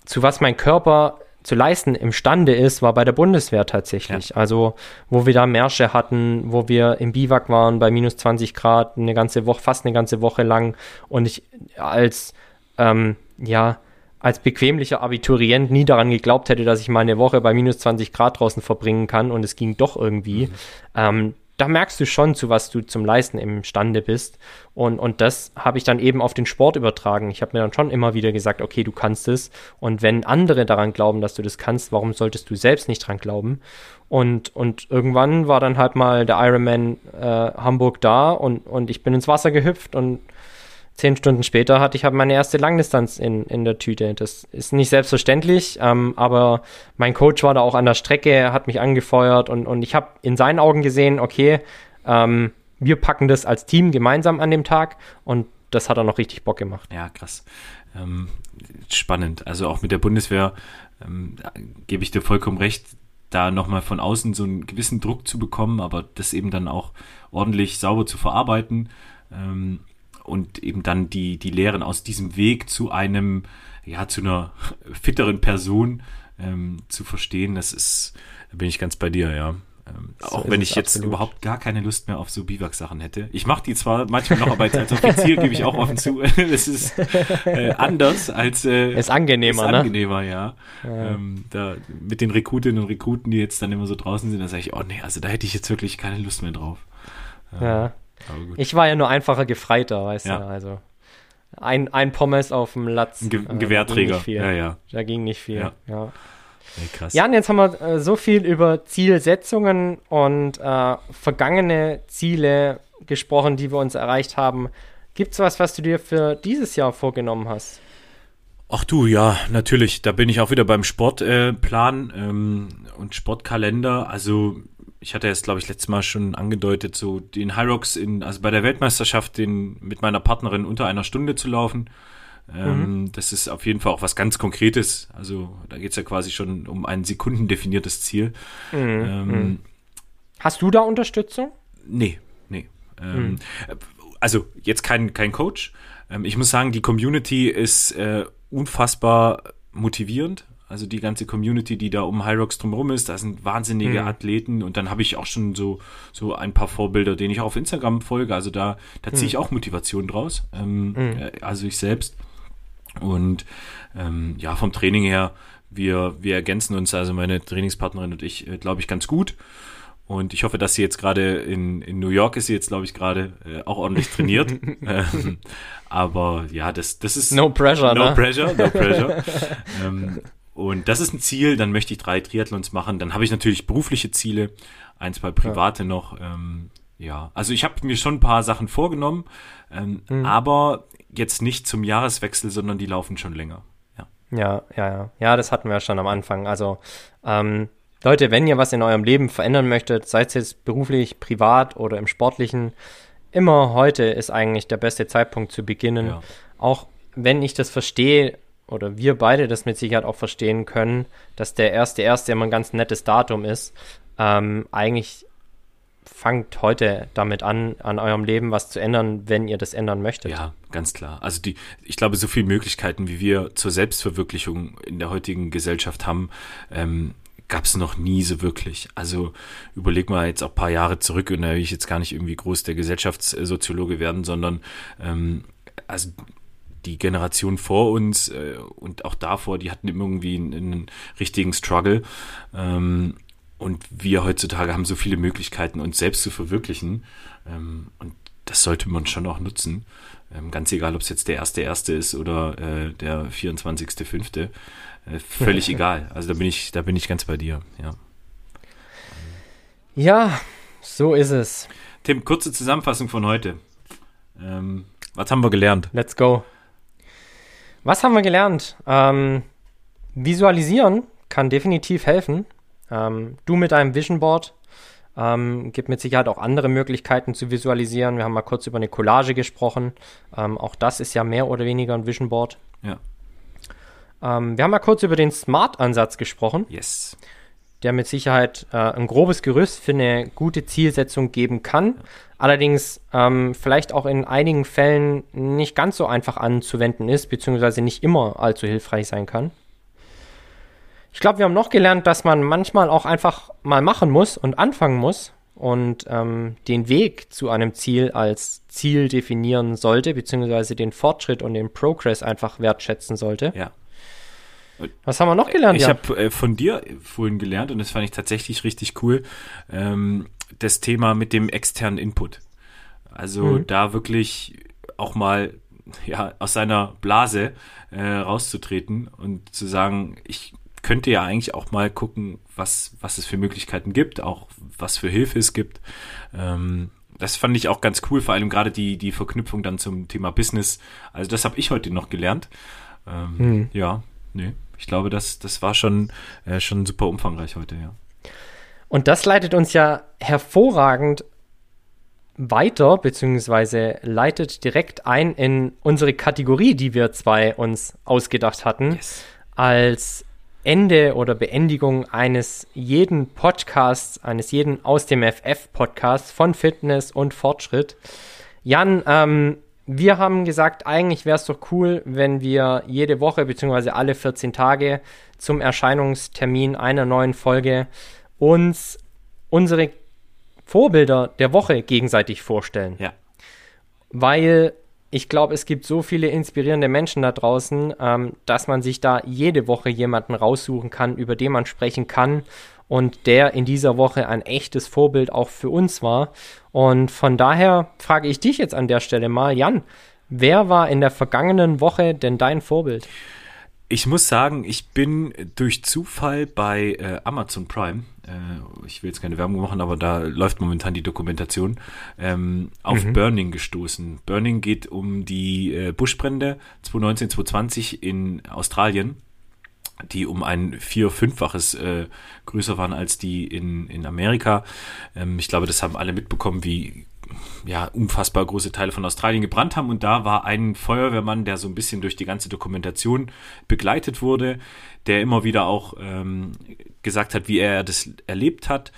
zu was mein Körper zu leisten imstande ist, war bei der Bundeswehr tatsächlich. Also, wo wir da Märsche hatten, wo wir im Biwak waren bei minus 20 Grad, eine ganze Woche, fast eine ganze Woche lang und ich als, ähm, ja, als bequemlicher Abiturient nie daran geglaubt hätte, dass ich mal eine Woche bei minus 20 Grad draußen verbringen kann und es ging doch irgendwie. Ähm, da merkst du schon, zu was du zum Leisten imstande bist. Und, und das habe ich dann eben auf den Sport übertragen. Ich habe mir dann schon immer wieder gesagt, okay, du kannst es. Und wenn andere daran glauben, dass du das kannst, warum solltest du selbst nicht dran glauben? Und, und irgendwann war dann halt mal der Ironman äh, Hamburg da und, und ich bin ins Wasser gehüpft und zehn Stunden später hatte ich halt meine erste Langdistanz in, in der Tüte. Das ist nicht selbstverständlich, ähm, aber mein Coach war da auch an der Strecke, hat mich angefeuert und, und ich habe in seinen Augen gesehen, okay, ähm, wir packen das als Team gemeinsam an dem Tag und das hat er noch richtig Bock gemacht. Ja, krass. Ähm, spannend. Also auch mit der Bundeswehr ähm, gebe ich dir vollkommen recht, da nochmal von außen so einen gewissen Druck zu bekommen, aber das eben dann auch ordentlich sauber zu verarbeiten ähm, und eben dann die, die Lehren aus diesem Weg zu einem, ja, zu einer fitteren Person ähm, zu verstehen, das ist, da bin ich ganz bei dir, ja. Ähm, so auch wenn ich jetzt absolut. überhaupt gar keine Lust mehr auf so Biwak-Sachen hätte. Ich mache die zwar manchmal noch, aber als Offizier gebe ich auch offen zu. Es ist äh, anders als äh, ist angenehmer, ist ne? angenehmer, ja. ja. Ähm, da mit den Rekrutinnen und Rekruten, die jetzt dann immer so draußen sind, da sage ich, oh nee, also da hätte ich jetzt wirklich keine Lust mehr drauf. Ähm, ja. Ich war ja nur einfacher Gefreiter, weißt ja. du, also ein, ein Pommes auf dem Latz. Ein, Ge ein äh, Gewehrträger. Ja, ja. Da ging nicht viel. Ja. ja. Nee, krass. Jan, jetzt haben wir äh, so viel über Zielsetzungen und äh, vergangene Ziele gesprochen, die wir uns erreicht haben. Gibt es was, was du dir für dieses Jahr vorgenommen hast? Ach du, ja, natürlich. Da bin ich auch wieder beim Sportplan äh, ähm, und Sportkalender. Also ich hatte jetzt, glaube ich, letztes Mal schon angedeutet, so den Rocks in, also bei der Weltmeisterschaft den mit meiner Partnerin unter einer Stunde zu laufen. Ähm, mhm. Das ist auf jeden Fall auch was ganz Konkretes. Also da geht es ja quasi schon um ein sekundendefiniertes Ziel. Mhm. Ähm, mhm. Hast du da Unterstützung? Nee, nee. Ähm, mhm. Also jetzt kein, kein Coach. Ähm, ich muss sagen, die Community ist äh, unfassbar motivierend. Also die ganze Community, die da um Hyrox drumherum ist, da sind wahnsinnige mhm. Athleten und dann habe ich auch schon so, so ein paar Vorbilder, denen ich auch auf Instagram folge. Also da, da ziehe ich mhm. auch Motivation draus. Ähm, mhm. Äh, also ich selbst. Und ähm, ja, vom Training her, wir, wir ergänzen uns, also meine Trainingspartnerin und ich, äh, glaube ich, ganz gut. Und ich hoffe, dass sie jetzt gerade in, in New York ist, sie jetzt, glaube ich, gerade äh, auch ordentlich trainiert. ähm, aber ja, das, das ist. No pressure, No ne? pressure, no pressure. ähm, und das ist ein Ziel, dann möchte ich drei Triathlons machen. Dann habe ich natürlich berufliche Ziele, ein, zwei private ja. noch. Ähm, ja, also ich habe mir schon ein paar Sachen vorgenommen, ähm, mhm. aber jetzt nicht zum Jahreswechsel, sondern die laufen schon länger. Ja, ja, ja. Ja, ja das hatten wir ja schon am Anfang. Also, ähm, Leute, wenn ihr was in eurem Leben verändern möchtet, sei es jetzt beruflich, privat oder im sportlichen, immer heute ist eigentlich der beste Zeitpunkt zu beginnen. Ja. Auch wenn ich das verstehe oder wir beide das mit Sicherheit auch verstehen können, dass der erste erste immer ein ganz nettes Datum ist. Ähm, eigentlich fangt heute damit an, an eurem Leben was zu ändern, wenn ihr das ändern möchtet. Ja, ganz klar. Also die, ich glaube, so viele Möglichkeiten, wie wir zur Selbstverwirklichung in der heutigen Gesellschaft haben, ähm, gab es noch nie so wirklich. Also überleg mal jetzt auch paar Jahre zurück und da will ich jetzt gar nicht irgendwie groß der Gesellschaftssoziologe werden, sondern ähm, also die Generation vor uns äh, und auch davor, die hatten irgendwie einen, einen richtigen Struggle. Ähm, und wir heutzutage haben so viele Möglichkeiten, uns selbst zu verwirklichen. Ähm, und das sollte man schon auch nutzen. Ähm, ganz egal, ob es jetzt der erste erste ist oder äh, der 24.5. Äh, völlig egal. Also da bin ich, da bin ich ganz bei dir, ja. Ja, so ist es. Tim, kurze Zusammenfassung von heute. Ähm, was haben wir gelernt? Let's go. Was haben wir gelernt? Ähm, visualisieren kann definitiv helfen. Ähm, du mit deinem Vision Board ähm, gibt mit Sicherheit auch andere Möglichkeiten zu visualisieren. Wir haben mal kurz über eine Collage gesprochen. Ähm, auch das ist ja mehr oder weniger ein Vision Board. Ja. Ähm, wir haben mal kurz über den Smart-Ansatz gesprochen. Yes. Der mit Sicherheit äh, ein grobes Gerüst für eine gute Zielsetzung geben kann. Allerdings ähm, vielleicht auch in einigen Fällen nicht ganz so einfach anzuwenden ist, beziehungsweise nicht immer allzu hilfreich sein kann. Ich glaube, wir haben noch gelernt, dass man manchmal auch einfach mal machen muss und anfangen muss und ähm, den Weg zu einem Ziel als Ziel definieren sollte, beziehungsweise den Fortschritt und den Progress einfach wertschätzen sollte. Ja. Was haben wir noch gelernt? Ich ja? habe äh, von dir vorhin gelernt und das fand ich tatsächlich richtig cool, ähm, das Thema mit dem externen Input. Also mhm. da wirklich auch mal ja, aus seiner Blase äh, rauszutreten und zu sagen, ich könnte ja eigentlich auch mal gucken, was, was es für Möglichkeiten gibt, auch was für Hilfe es gibt. Ähm, das fand ich auch ganz cool, vor allem gerade die, die Verknüpfung dann zum Thema Business. Also das habe ich heute noch gelernt. Ähm, hm. Ja, nee, ich glaube, das, das war schon, äh, schon super umfangreich heute, ja. Und das leitet uns ja hervorragend weiter, beziehungsweise leitet direkt ein in unsere Kategorie, die wir zwei uns ausgedacht hatten, yes. als Ende oder Beendigung eines jeden Podcasts, eines jeden aus dem FF-Podcasts von Fitness und Fortschritt. Jan, ähm, wir haben gesagt, eigentlich wäre es doch cool, wenn wir jede Woche bzw. alle 14 Tage zum Erscheinungstermin einer neuen Folge uns unsere Vorbilder der Woche gegenseitig vorstellen. Ja. Weil ich glaube, es gibt so viele inspirierende Menschen da draußen, ähm, dass man sich da jede Woche jemanden raussuchen kann, über den man sprechen kann und der in dieser Woche ein echtes Vorbild auch für uns war. Und von daher frage ich dich jetzt an der Stelle mal, Jan, wer war in der vergangenen Woche denn dein Vorbild? Ich muss sagen, ich bin durch Zufall bei äh, Amazon Prime, äh, ich will jetzt keine Werbung machen, aber da läuft momentan die Dokumentation, ähm, auf mhm. Burning gestoßen. Burning geht um die äh, Buschbrände 2019, 2020 in Australien die um ein vier-, fünffaches äh, größer waren als die in, in Amerika. Ähm, ich glaube, das haben alle mitbekommen, wie ja, unfassbar große Teile von Australien gebrannt haben. Und da war ein Feuerwehrmann, der so ein bisschen durch die ganze Dokumentation begleitet wurde, der immer wieder auch ähm, gesagt hat, wie er das erlebt hat.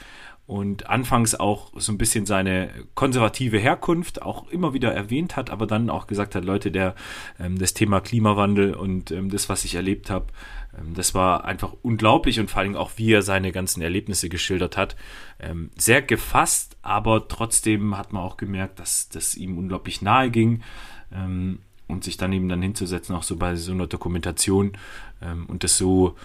Und anfangs auch so ein bisschen seine konservative Herkunft auch immer wieder erwähnt hat, aber dann auch gesagt hat, Leute, der ähm, das Thema Klimawandel und ähm, das, was ich erlebt habe, das war einfach unglaublich und vor allem auch, wie er seine ganzen Erlebnisse geschildert hat. Ähm, sehr gefasst, aber trotzdem hat man auch gemerkt, dass das ihm unglaublich nahe ging. Ähm, und sich dann eben dann hinzusetzen, auch so bei so einer Dokumentation und das so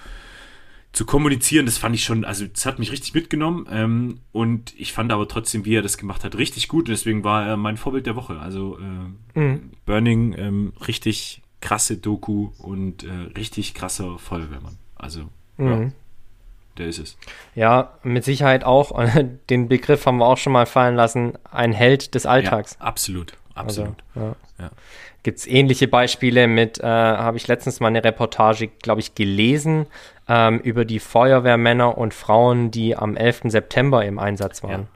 zu kommunizieren, das fand ich schon, also das hat mich richtig mitgenommen ähm, und ich fand aber trotzdem, wie er das gemacht hat, richtig gut. Deswegen war er mein Vorbild der Woche. Also äh, mhm. Burning, ähm, richtig, krasse Doku und äh, richtig krasser Feuerwehrmann. Also, mhm. ja, der ist es. Ja, mit Sicherheit auch. Den Begriff haben wir auch schon mal fallen lassen. Ein Held des Alltags. Ja, absolut, absolut. Also, ja. ja. Gibt es ähnliche Beispiele mit, äh, habe ich letztens mal eine Reportage, glaube ich, gelesen, ähm, über die Feuerwehrmänner und Frauen, die am 11. September im Einsatz waren.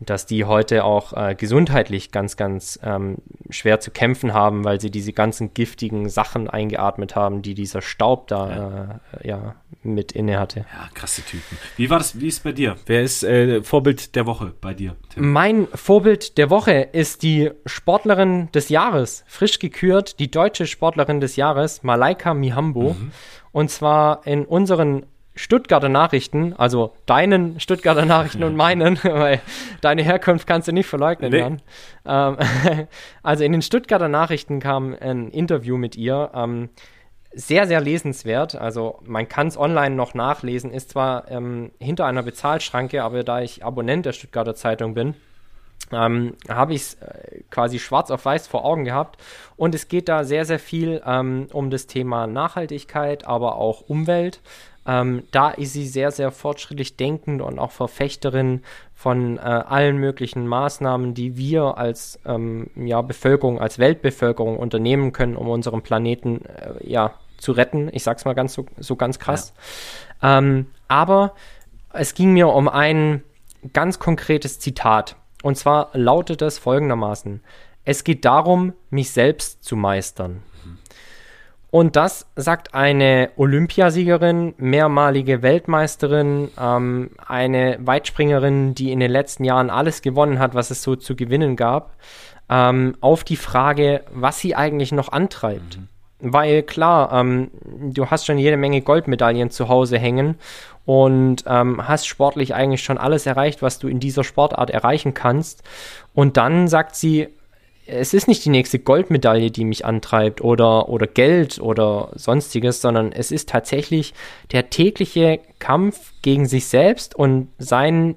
Dass die heute auch äh, gesundheitlich ganz, ganz ähm, schwer zu kämpfen haben, weil sie diese ganzen giftigen Sachen eingeatmet haben, die dieser Staub da ja, äh, ja mit inne hatte. Ja, krasse Typen. Wie war das, wie ist es bei dir? Wer ist äh, Vorbild der Woche bei dir? Tim? Mein Vorbild der Woche ist die Sportlerin des Jahres, frisch gekürt, die deutsche Sportlerin des Jahres, Malaika Mihambo. Mhm. Und zwar in unseren Stuttgarter Nachrichten, also deinen Stuttgarter Nachrichten und meinen, weil deine Herkunft kannst du nicht verleugnen, nee. Jan. Ähm, also in den Stuttgarter Nachrichten kam ein Interview mit ihr. Ähm, sehr, sehr lesenswert. Also man kann es online noch nachlesen, ist zwar ähm, hinter einer Bezahlschranke, aber da ich Abonnent der Stuttgarter Zeitung bin, ähm, habe ich es äh, quasi schwarz auf weiß vor Augen gehabt. Und es geht da sehr, sehr viel ähm, um das Thema Nachhaltigkeit, aber auch Umwelt. Ähm, da ist sie sehr, sehr fortschrittlich denkend und auch Verfechterin von äh, allen möglichen Maßnahmen, die wir als ähm, ja, Bevölkerung, als Weltbevölkerung unternehmen können, um unseren Planeten äh, ja, zu retten. Ich sag's mal ganz so, so ganz krass. Ja. Ähm, aber es ging mir um ein ganz konkretes Zitat. Und zwar lautet es folgendermaßen: Es geht darum, mich selbst zu meistern. Und das sagt eine Olympiasiegerin, mehrmalige Weltmeisterin, ähm, eine Weitspringerin, die in den letzten Jahren alles gewonnen hat, was es so zu gewinnen gab, ähm, auf die Frage, was sie eigentlich noch antreibt. Mhm. Weil klar, ähm, du hast schon jede Menge Goldmedaillen zu Hause hängen und ähm, hast sportlich eigentlich schon alles erreicht, was du in dieser Sportart erreichen kannst. Und dann sagt sie, es ist nicht die nächste Goldmedaille, die mich antreibt oder, oder Geld oder sonstiges, sondern es ist tatsächlich der tägliche Kampf gegen sich selbst und sein,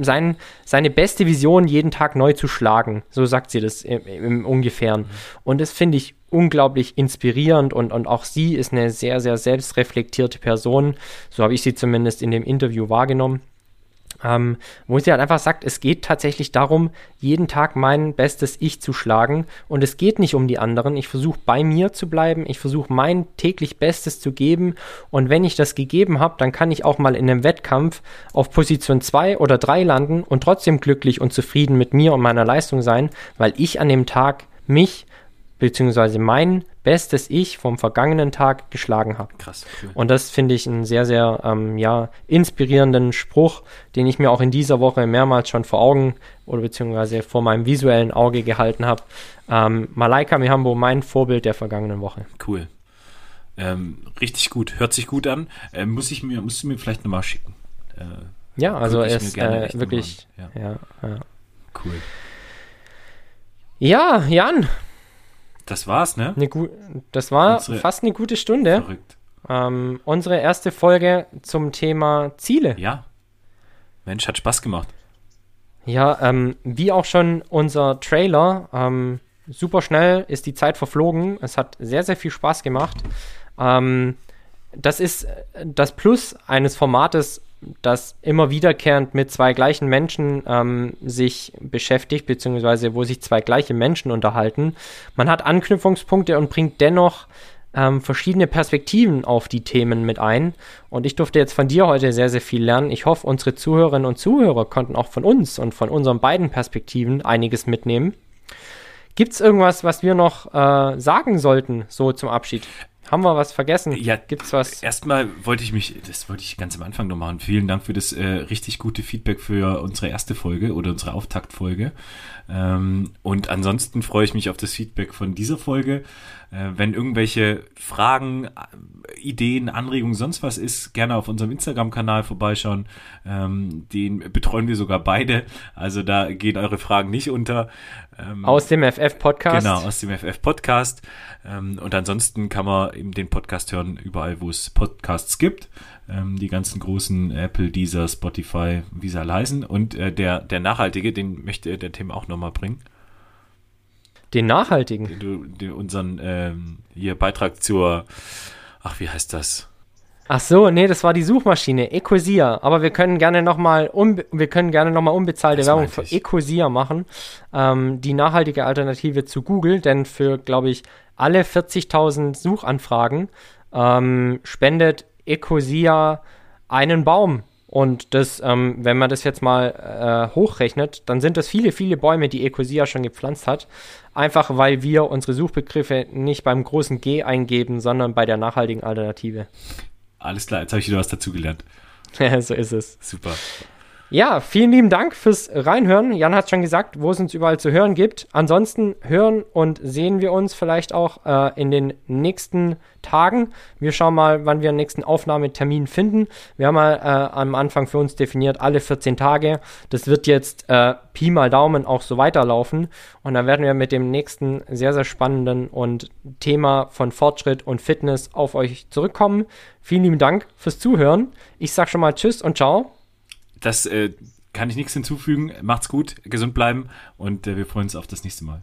sein, seine beste Vision jeden Tag neu zu schlagen. So sagt sie das im, im Ungefähren. Und das finde ich unglaublich inspirierend und, und auch sie ist eine sehr, sehr selbstreflektierte Person. So habe ich sie zumindest in dem Interview wahrgenommen ähm, wo sie halt einfach sagt, es geht tatsächlich darum, jeden Tag mein bestes Ich zu schlagen. Und es geht nicht um die anderen. Ich versuche bei mir zu bleiben, ich versuche mein täglich Bestes zu geben. Und wenn ich das gegeben habe, dann kann ich auch mal in einem Wettkampf auf Position 2 oder 3 landen und trotzdem glücklich und zufrieden mit mir und meiner Leistung sein, weil ich an dem Tag mich beziehungsweise mein bestes Ich vom vergangenen Tag geschlagen habe. Krass. Cool. Und das finde ich einen sehr, sehr ähm, ja, inspirierenden Spruch, den ich mir auch in dieser Woche mehrmals schon vor Augen oder beziehungsweise vor meinem visuellen Auge gehalten habe. Ähm, Malaika Mihambo, mein Vorbild der vergangenen Woche. Cool. Ähm, richtig gut, hört sich gut an. Ähm, muss ich mir, musst du mir vielleicht nochmal schicken. Äh, Ja, also er mir ist gerne äh, wirklich. an. Ja, ja. Cool. ja, Jan, Das war's, ne? eine gu das war Unsere- fast eine gute Stunde. Verrückt. Ähm, unsere erste Folge zum Thema Ziele. Ja. Mensch, hat Spaß gemacht. Ja, ähm, wie auch schon unser Trailer, ähm, super schnell ist die Zeit verflogen. Es hat sehr, sehr viel Spaß gemacht. Ähm, das ist äh, das Plus eines Formates, das immer wiederkehrend mit zwei gleichen Menschen ähm, sich beschäftigt, beziehungsweise wo sich zwei gleiche Menschen unterhalten. Man hat Anknüpfungspunkte und bringt dennoch ähm, verschiedene Perspektiven auf die Themen mit ein. Und ich durfte jetzt von dir heute sehr, sehr viel lernen. Ich hoffe, unsere Zuhörerinnen und Zuhörer konnten auch von uns und von unseren beiden Perspektiven einiges mitnehmen. Gibt es irgendwas, was wir noch äh, sagen sollten, so zum Abschied? Haben wir was vergessen? Ja, Gibt's was? Erstmal wollte ich mich, das wollte ich ganz am Anfang noch machen. Vielen Dank für das äh, richtig gute Feedback für unsere erste Folge oder unsere Auftaktfolge. Ähm, und ansonsten freue ich mich auf das Feedback von dieser Folge. Äh, wenn irgendwelche Fragen, Ideen, Anregungen, sonst was ist, gerne auf unserem Instagram-Kanal vorbeischauen. Ähm, den betreuen wir sogar beide. Also da gehen eure Fragen nicht unter. Ähm, Aus dem FF-Podcast. Genau, aus dem FF-Podcast. Ähm, und ansonsten kann man eben den Podcast hören, überall, wo es Podcasts gibt. Ähm, die ganzen großen Apple, Deezer, Spotify, wie sie alle heißen. Und äh, der, der Nachhaltige, den möchte der Tim auch nochmal bringen. Den nachhaltigen. Den, den, unseren ähm, hier Beitrag zur, ach, wie heißt das? Ach so, nee, das war die Suchmaschine, Ecosia. Aber wir können gerne nochmal wir können gerne noch mal unbezahlte Das Werbung für. Ecosia machen. Ähm, die nachhaltige Alternative zu Google, denn für, glaube ich, alle 40.000 Suchanfragen ähm, spendet Ecosia einen Baum. Und das, ähm, wenn man das jetzt mal äh, hochrechnet, dann sind das viele, viele Bäume, die Ecosia schon gepflanzt hat. Einfach weil wir unsere Suchbegriffe nicht beim großen G eingeben, sondern bei der nachhaltigen Alternative. Alles klar, jetzt habe ich wieder was dazugelernt. so ist es. Super. Ja, vielen lieben Dank fürs Reinhören. Jan hat schon gesagt, wo es uns überall zu hören gibt. Ansonsten hören und sehen wir uns vielleicht auch äh, in den nächsten Tagen. Wir schauen mal, wann wir den nächsten Aufnahmetermin finden. Wir haben mal äh, am Anfang für uns definiert, alle 14 Tage. Das wird jetzt äh, Pi mal Daumen auch so weiterlaufen. Und dann werden wir mit dem nächsten sehr, sehr spannenden und Thema von Fortschritt und Fitness auf euch zurückkommen. Vielen lieben Dank fürs Zuhören. Ich sag schon mal Tschüss und Ciao das äh, kann ich nichts hinzufügen. Macht's gut, gesund bleiben und äh, wir freuen uns auf das nächste Mal.